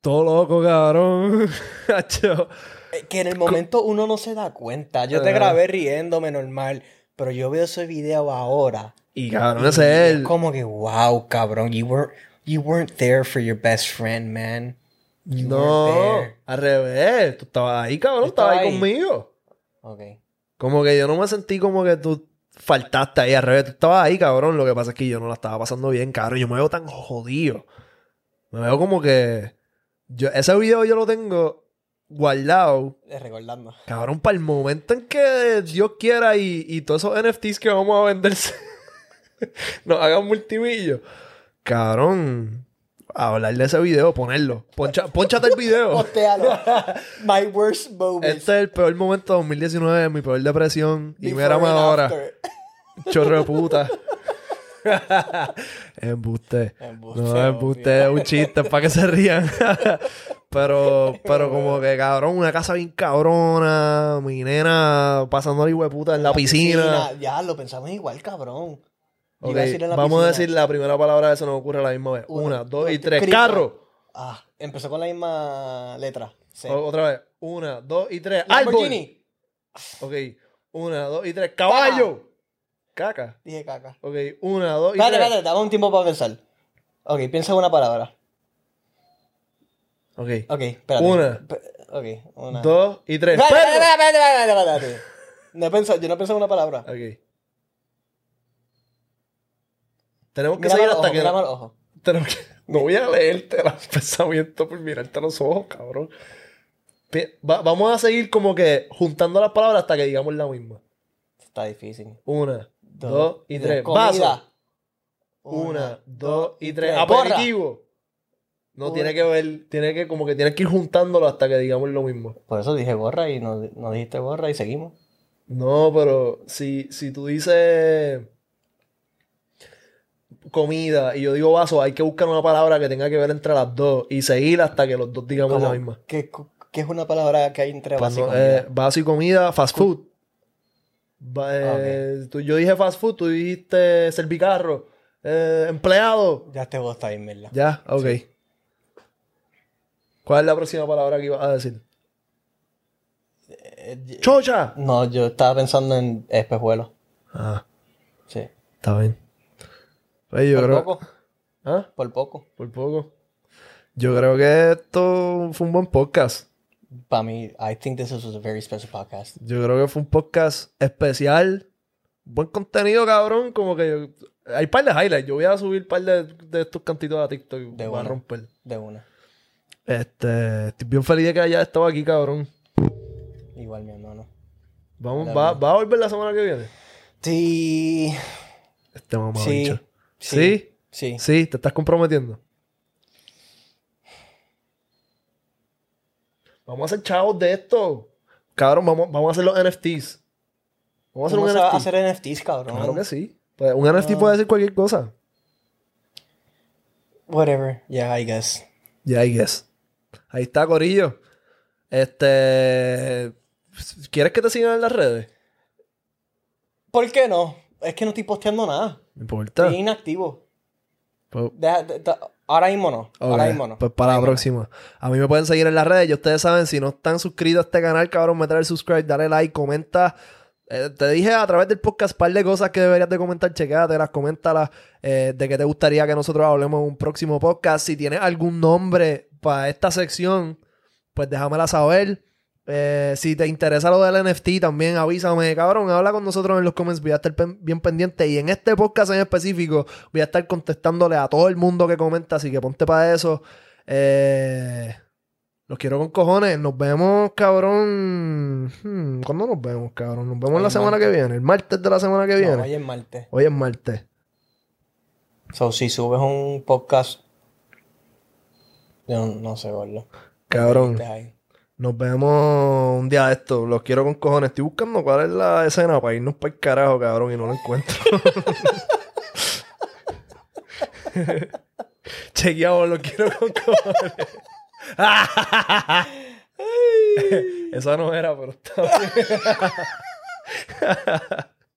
Todo loco, cabrón. que en el momento uno no se da cuenta. Yo te grabé riéndome normal, pero yo veo ese video ahora. Y cabrón, ese es él. Como que, wow, cabrón, you weren't, you weren't there for your best friend, man. no, al revés. Tú estabas ahí, cabrón. Estabas ahí, ahí conmigo. Ok. Como que yo no me sentí como que tú faltaste ahí al revés. Tú estabas ahí, cabrón. Lo que pasa es que yo no la estaba pasando bien, cabrón. Yo me veo tan jodido. Me veo como que. Yo, ese video yo lo tengo guardado. Recordando. Cabrón, para el momento en que Dios quiera y, y todos esos NFTs que vamos a venderse nos hagan multimillo. Cabrón hablar de ese video, ponerlo. Poncha, ponchate el video. My worst moment. Este es el peor momento de 2019, mi peor depresión. y mírame ahora. Chorro de puta. embuste. embuste. No, embuste es un chiste para que se rían. Pero, pero como que cabrón, una casa bien cabrona, mi nena pasando la puta en la, piscina. Ya, lo pensamos igual, cabrón vamos a decir la primera palabra de eso nos ocurre a la misma vez. Una, dos y tres. ¡Carro! Ah, empezó con la misma letra. Otra vez. Una, dos y tres. ¡Árbol! Ok. Una, dos y tres. ¡Caballo! Caca. Dije caca. Ok. Una, dos y tres. Espérate, espérate. Dame un tiempo para pensar. Ok, piensa en una palabra. Ok. Ok, espérate. Una. Ok, una. Dos y tres. Espérate, espérate, espérate, espérate. No he pensado, yo no he pensado en una palabra. Ok. Tenemos que seguir hasta que. Tenemos que... No voy a leerte el pensamiento por mirarte a los ojos, cabrón. vamos a seguir como que juntando las palabras hasta que digamos la misma. Está difícil. Una, dos, y tres. Vaso. Una, dos y tres. Aperitivo. No, tiene que ver, tiene que, como que tienes que ir juntándolo hasta que digamos lo mismo. Por eso dije gorra y no, no dijiste gorra y seguimos. No, pero si, si tú dices comida y yo digo vaso, hay que buscar una palabra que tenga que ver entre las dos y seguir hasta que los dos digamos la misma. ¿Qué, es una palabra que hay entre vaso y comida? Eh, vaso y comida, fast food. Eh, yo dije fast food, tú dijiste servicarro, eh, empleado. Ya te bien, ¿verdad? Ya, ok. ¿Cuál es la próxima palabra que ibas a decir? ¡Chocha! No, yo estaba pensando en espejuelo. Ah. Sí. Está bien. Pues Por poco. ¿Ah? Por poco. Por poco. Yo creo que esto fue un buen podcast. Para mí, I think this was a very special podcast. Yo creo que fue un podcast especial. Buen contenido, cabrón. Como que hay par de highlights. Yo voy a subir un par de, de estos cantitos a TikTok. De voy a romper. De una. Este, estoy bien feliz de que haya estado aquí, cabrón. Igual, mi hermano. Vamos, va, va, a volver la semana que viene? Sí. Te vamos Sí, sí. ¿Sí? Sí. Sí, te estás comprometiendo. Vamos a hacer chavos de esto. Cabrón, vamos, vamos a hacer los NFTs. Vamos a hacer ¿Cómo un NFT. a hacer NFTs, cabrón? Claro que sí. Pues un NFT puede decir cualquier cosa. Whatever. Yeah, I guess. Ya, I guess. Ahí está, Corillo. Este. ¿Quieres que te sigan en las redes? ¿Por qué no? Es que no estoy posteando nada. No importa. Estoy inactivo. Pues- Deja- de- de- ahora mismo no. Ahora mismo no. Pues para la Ahora próxima. A mí me pueden seguir en las redes. Ya ustedes saben, si no están suscritos a este canal, cabrón, meter el subscribe, dale like, comenta. Eh, te dije a través del podcast un par de cosas que deberías de comentar. Chequéatelas, coméntalas. eh, de que te gustaría que nosotros hablemos en un próximo podcast. Si tienes algún nombre para esta sección, pues déjamela saber. Eh, si te interesa lo del NFT, también avísame, cabrón. Habla con nosotros en los comments. Voy a estar pen- bien pendiente. Y en este podcast en específico, voy a estar contestándole a todo el mundo que comenta. Así que ponte para eso. Eh, los quiero con cojones. Nos vemos, cabrón. Hmm, ¿Cuándo nos vemos, cabrón? Nos vemos la semana que viene. El martes de la semana que No, viene. hoy es martes. Hoy es martes. So, si subes un podcast. Yo no, sé, gordo. Cabrón. Nos vemos un día de esto. Los quiero con cojones. Estoy buscando cuál es la escena para irnos para el carajo, cabrón, y no la encuentro. Chequeamos, los quiero con cojones. Esa no era, pero está bien.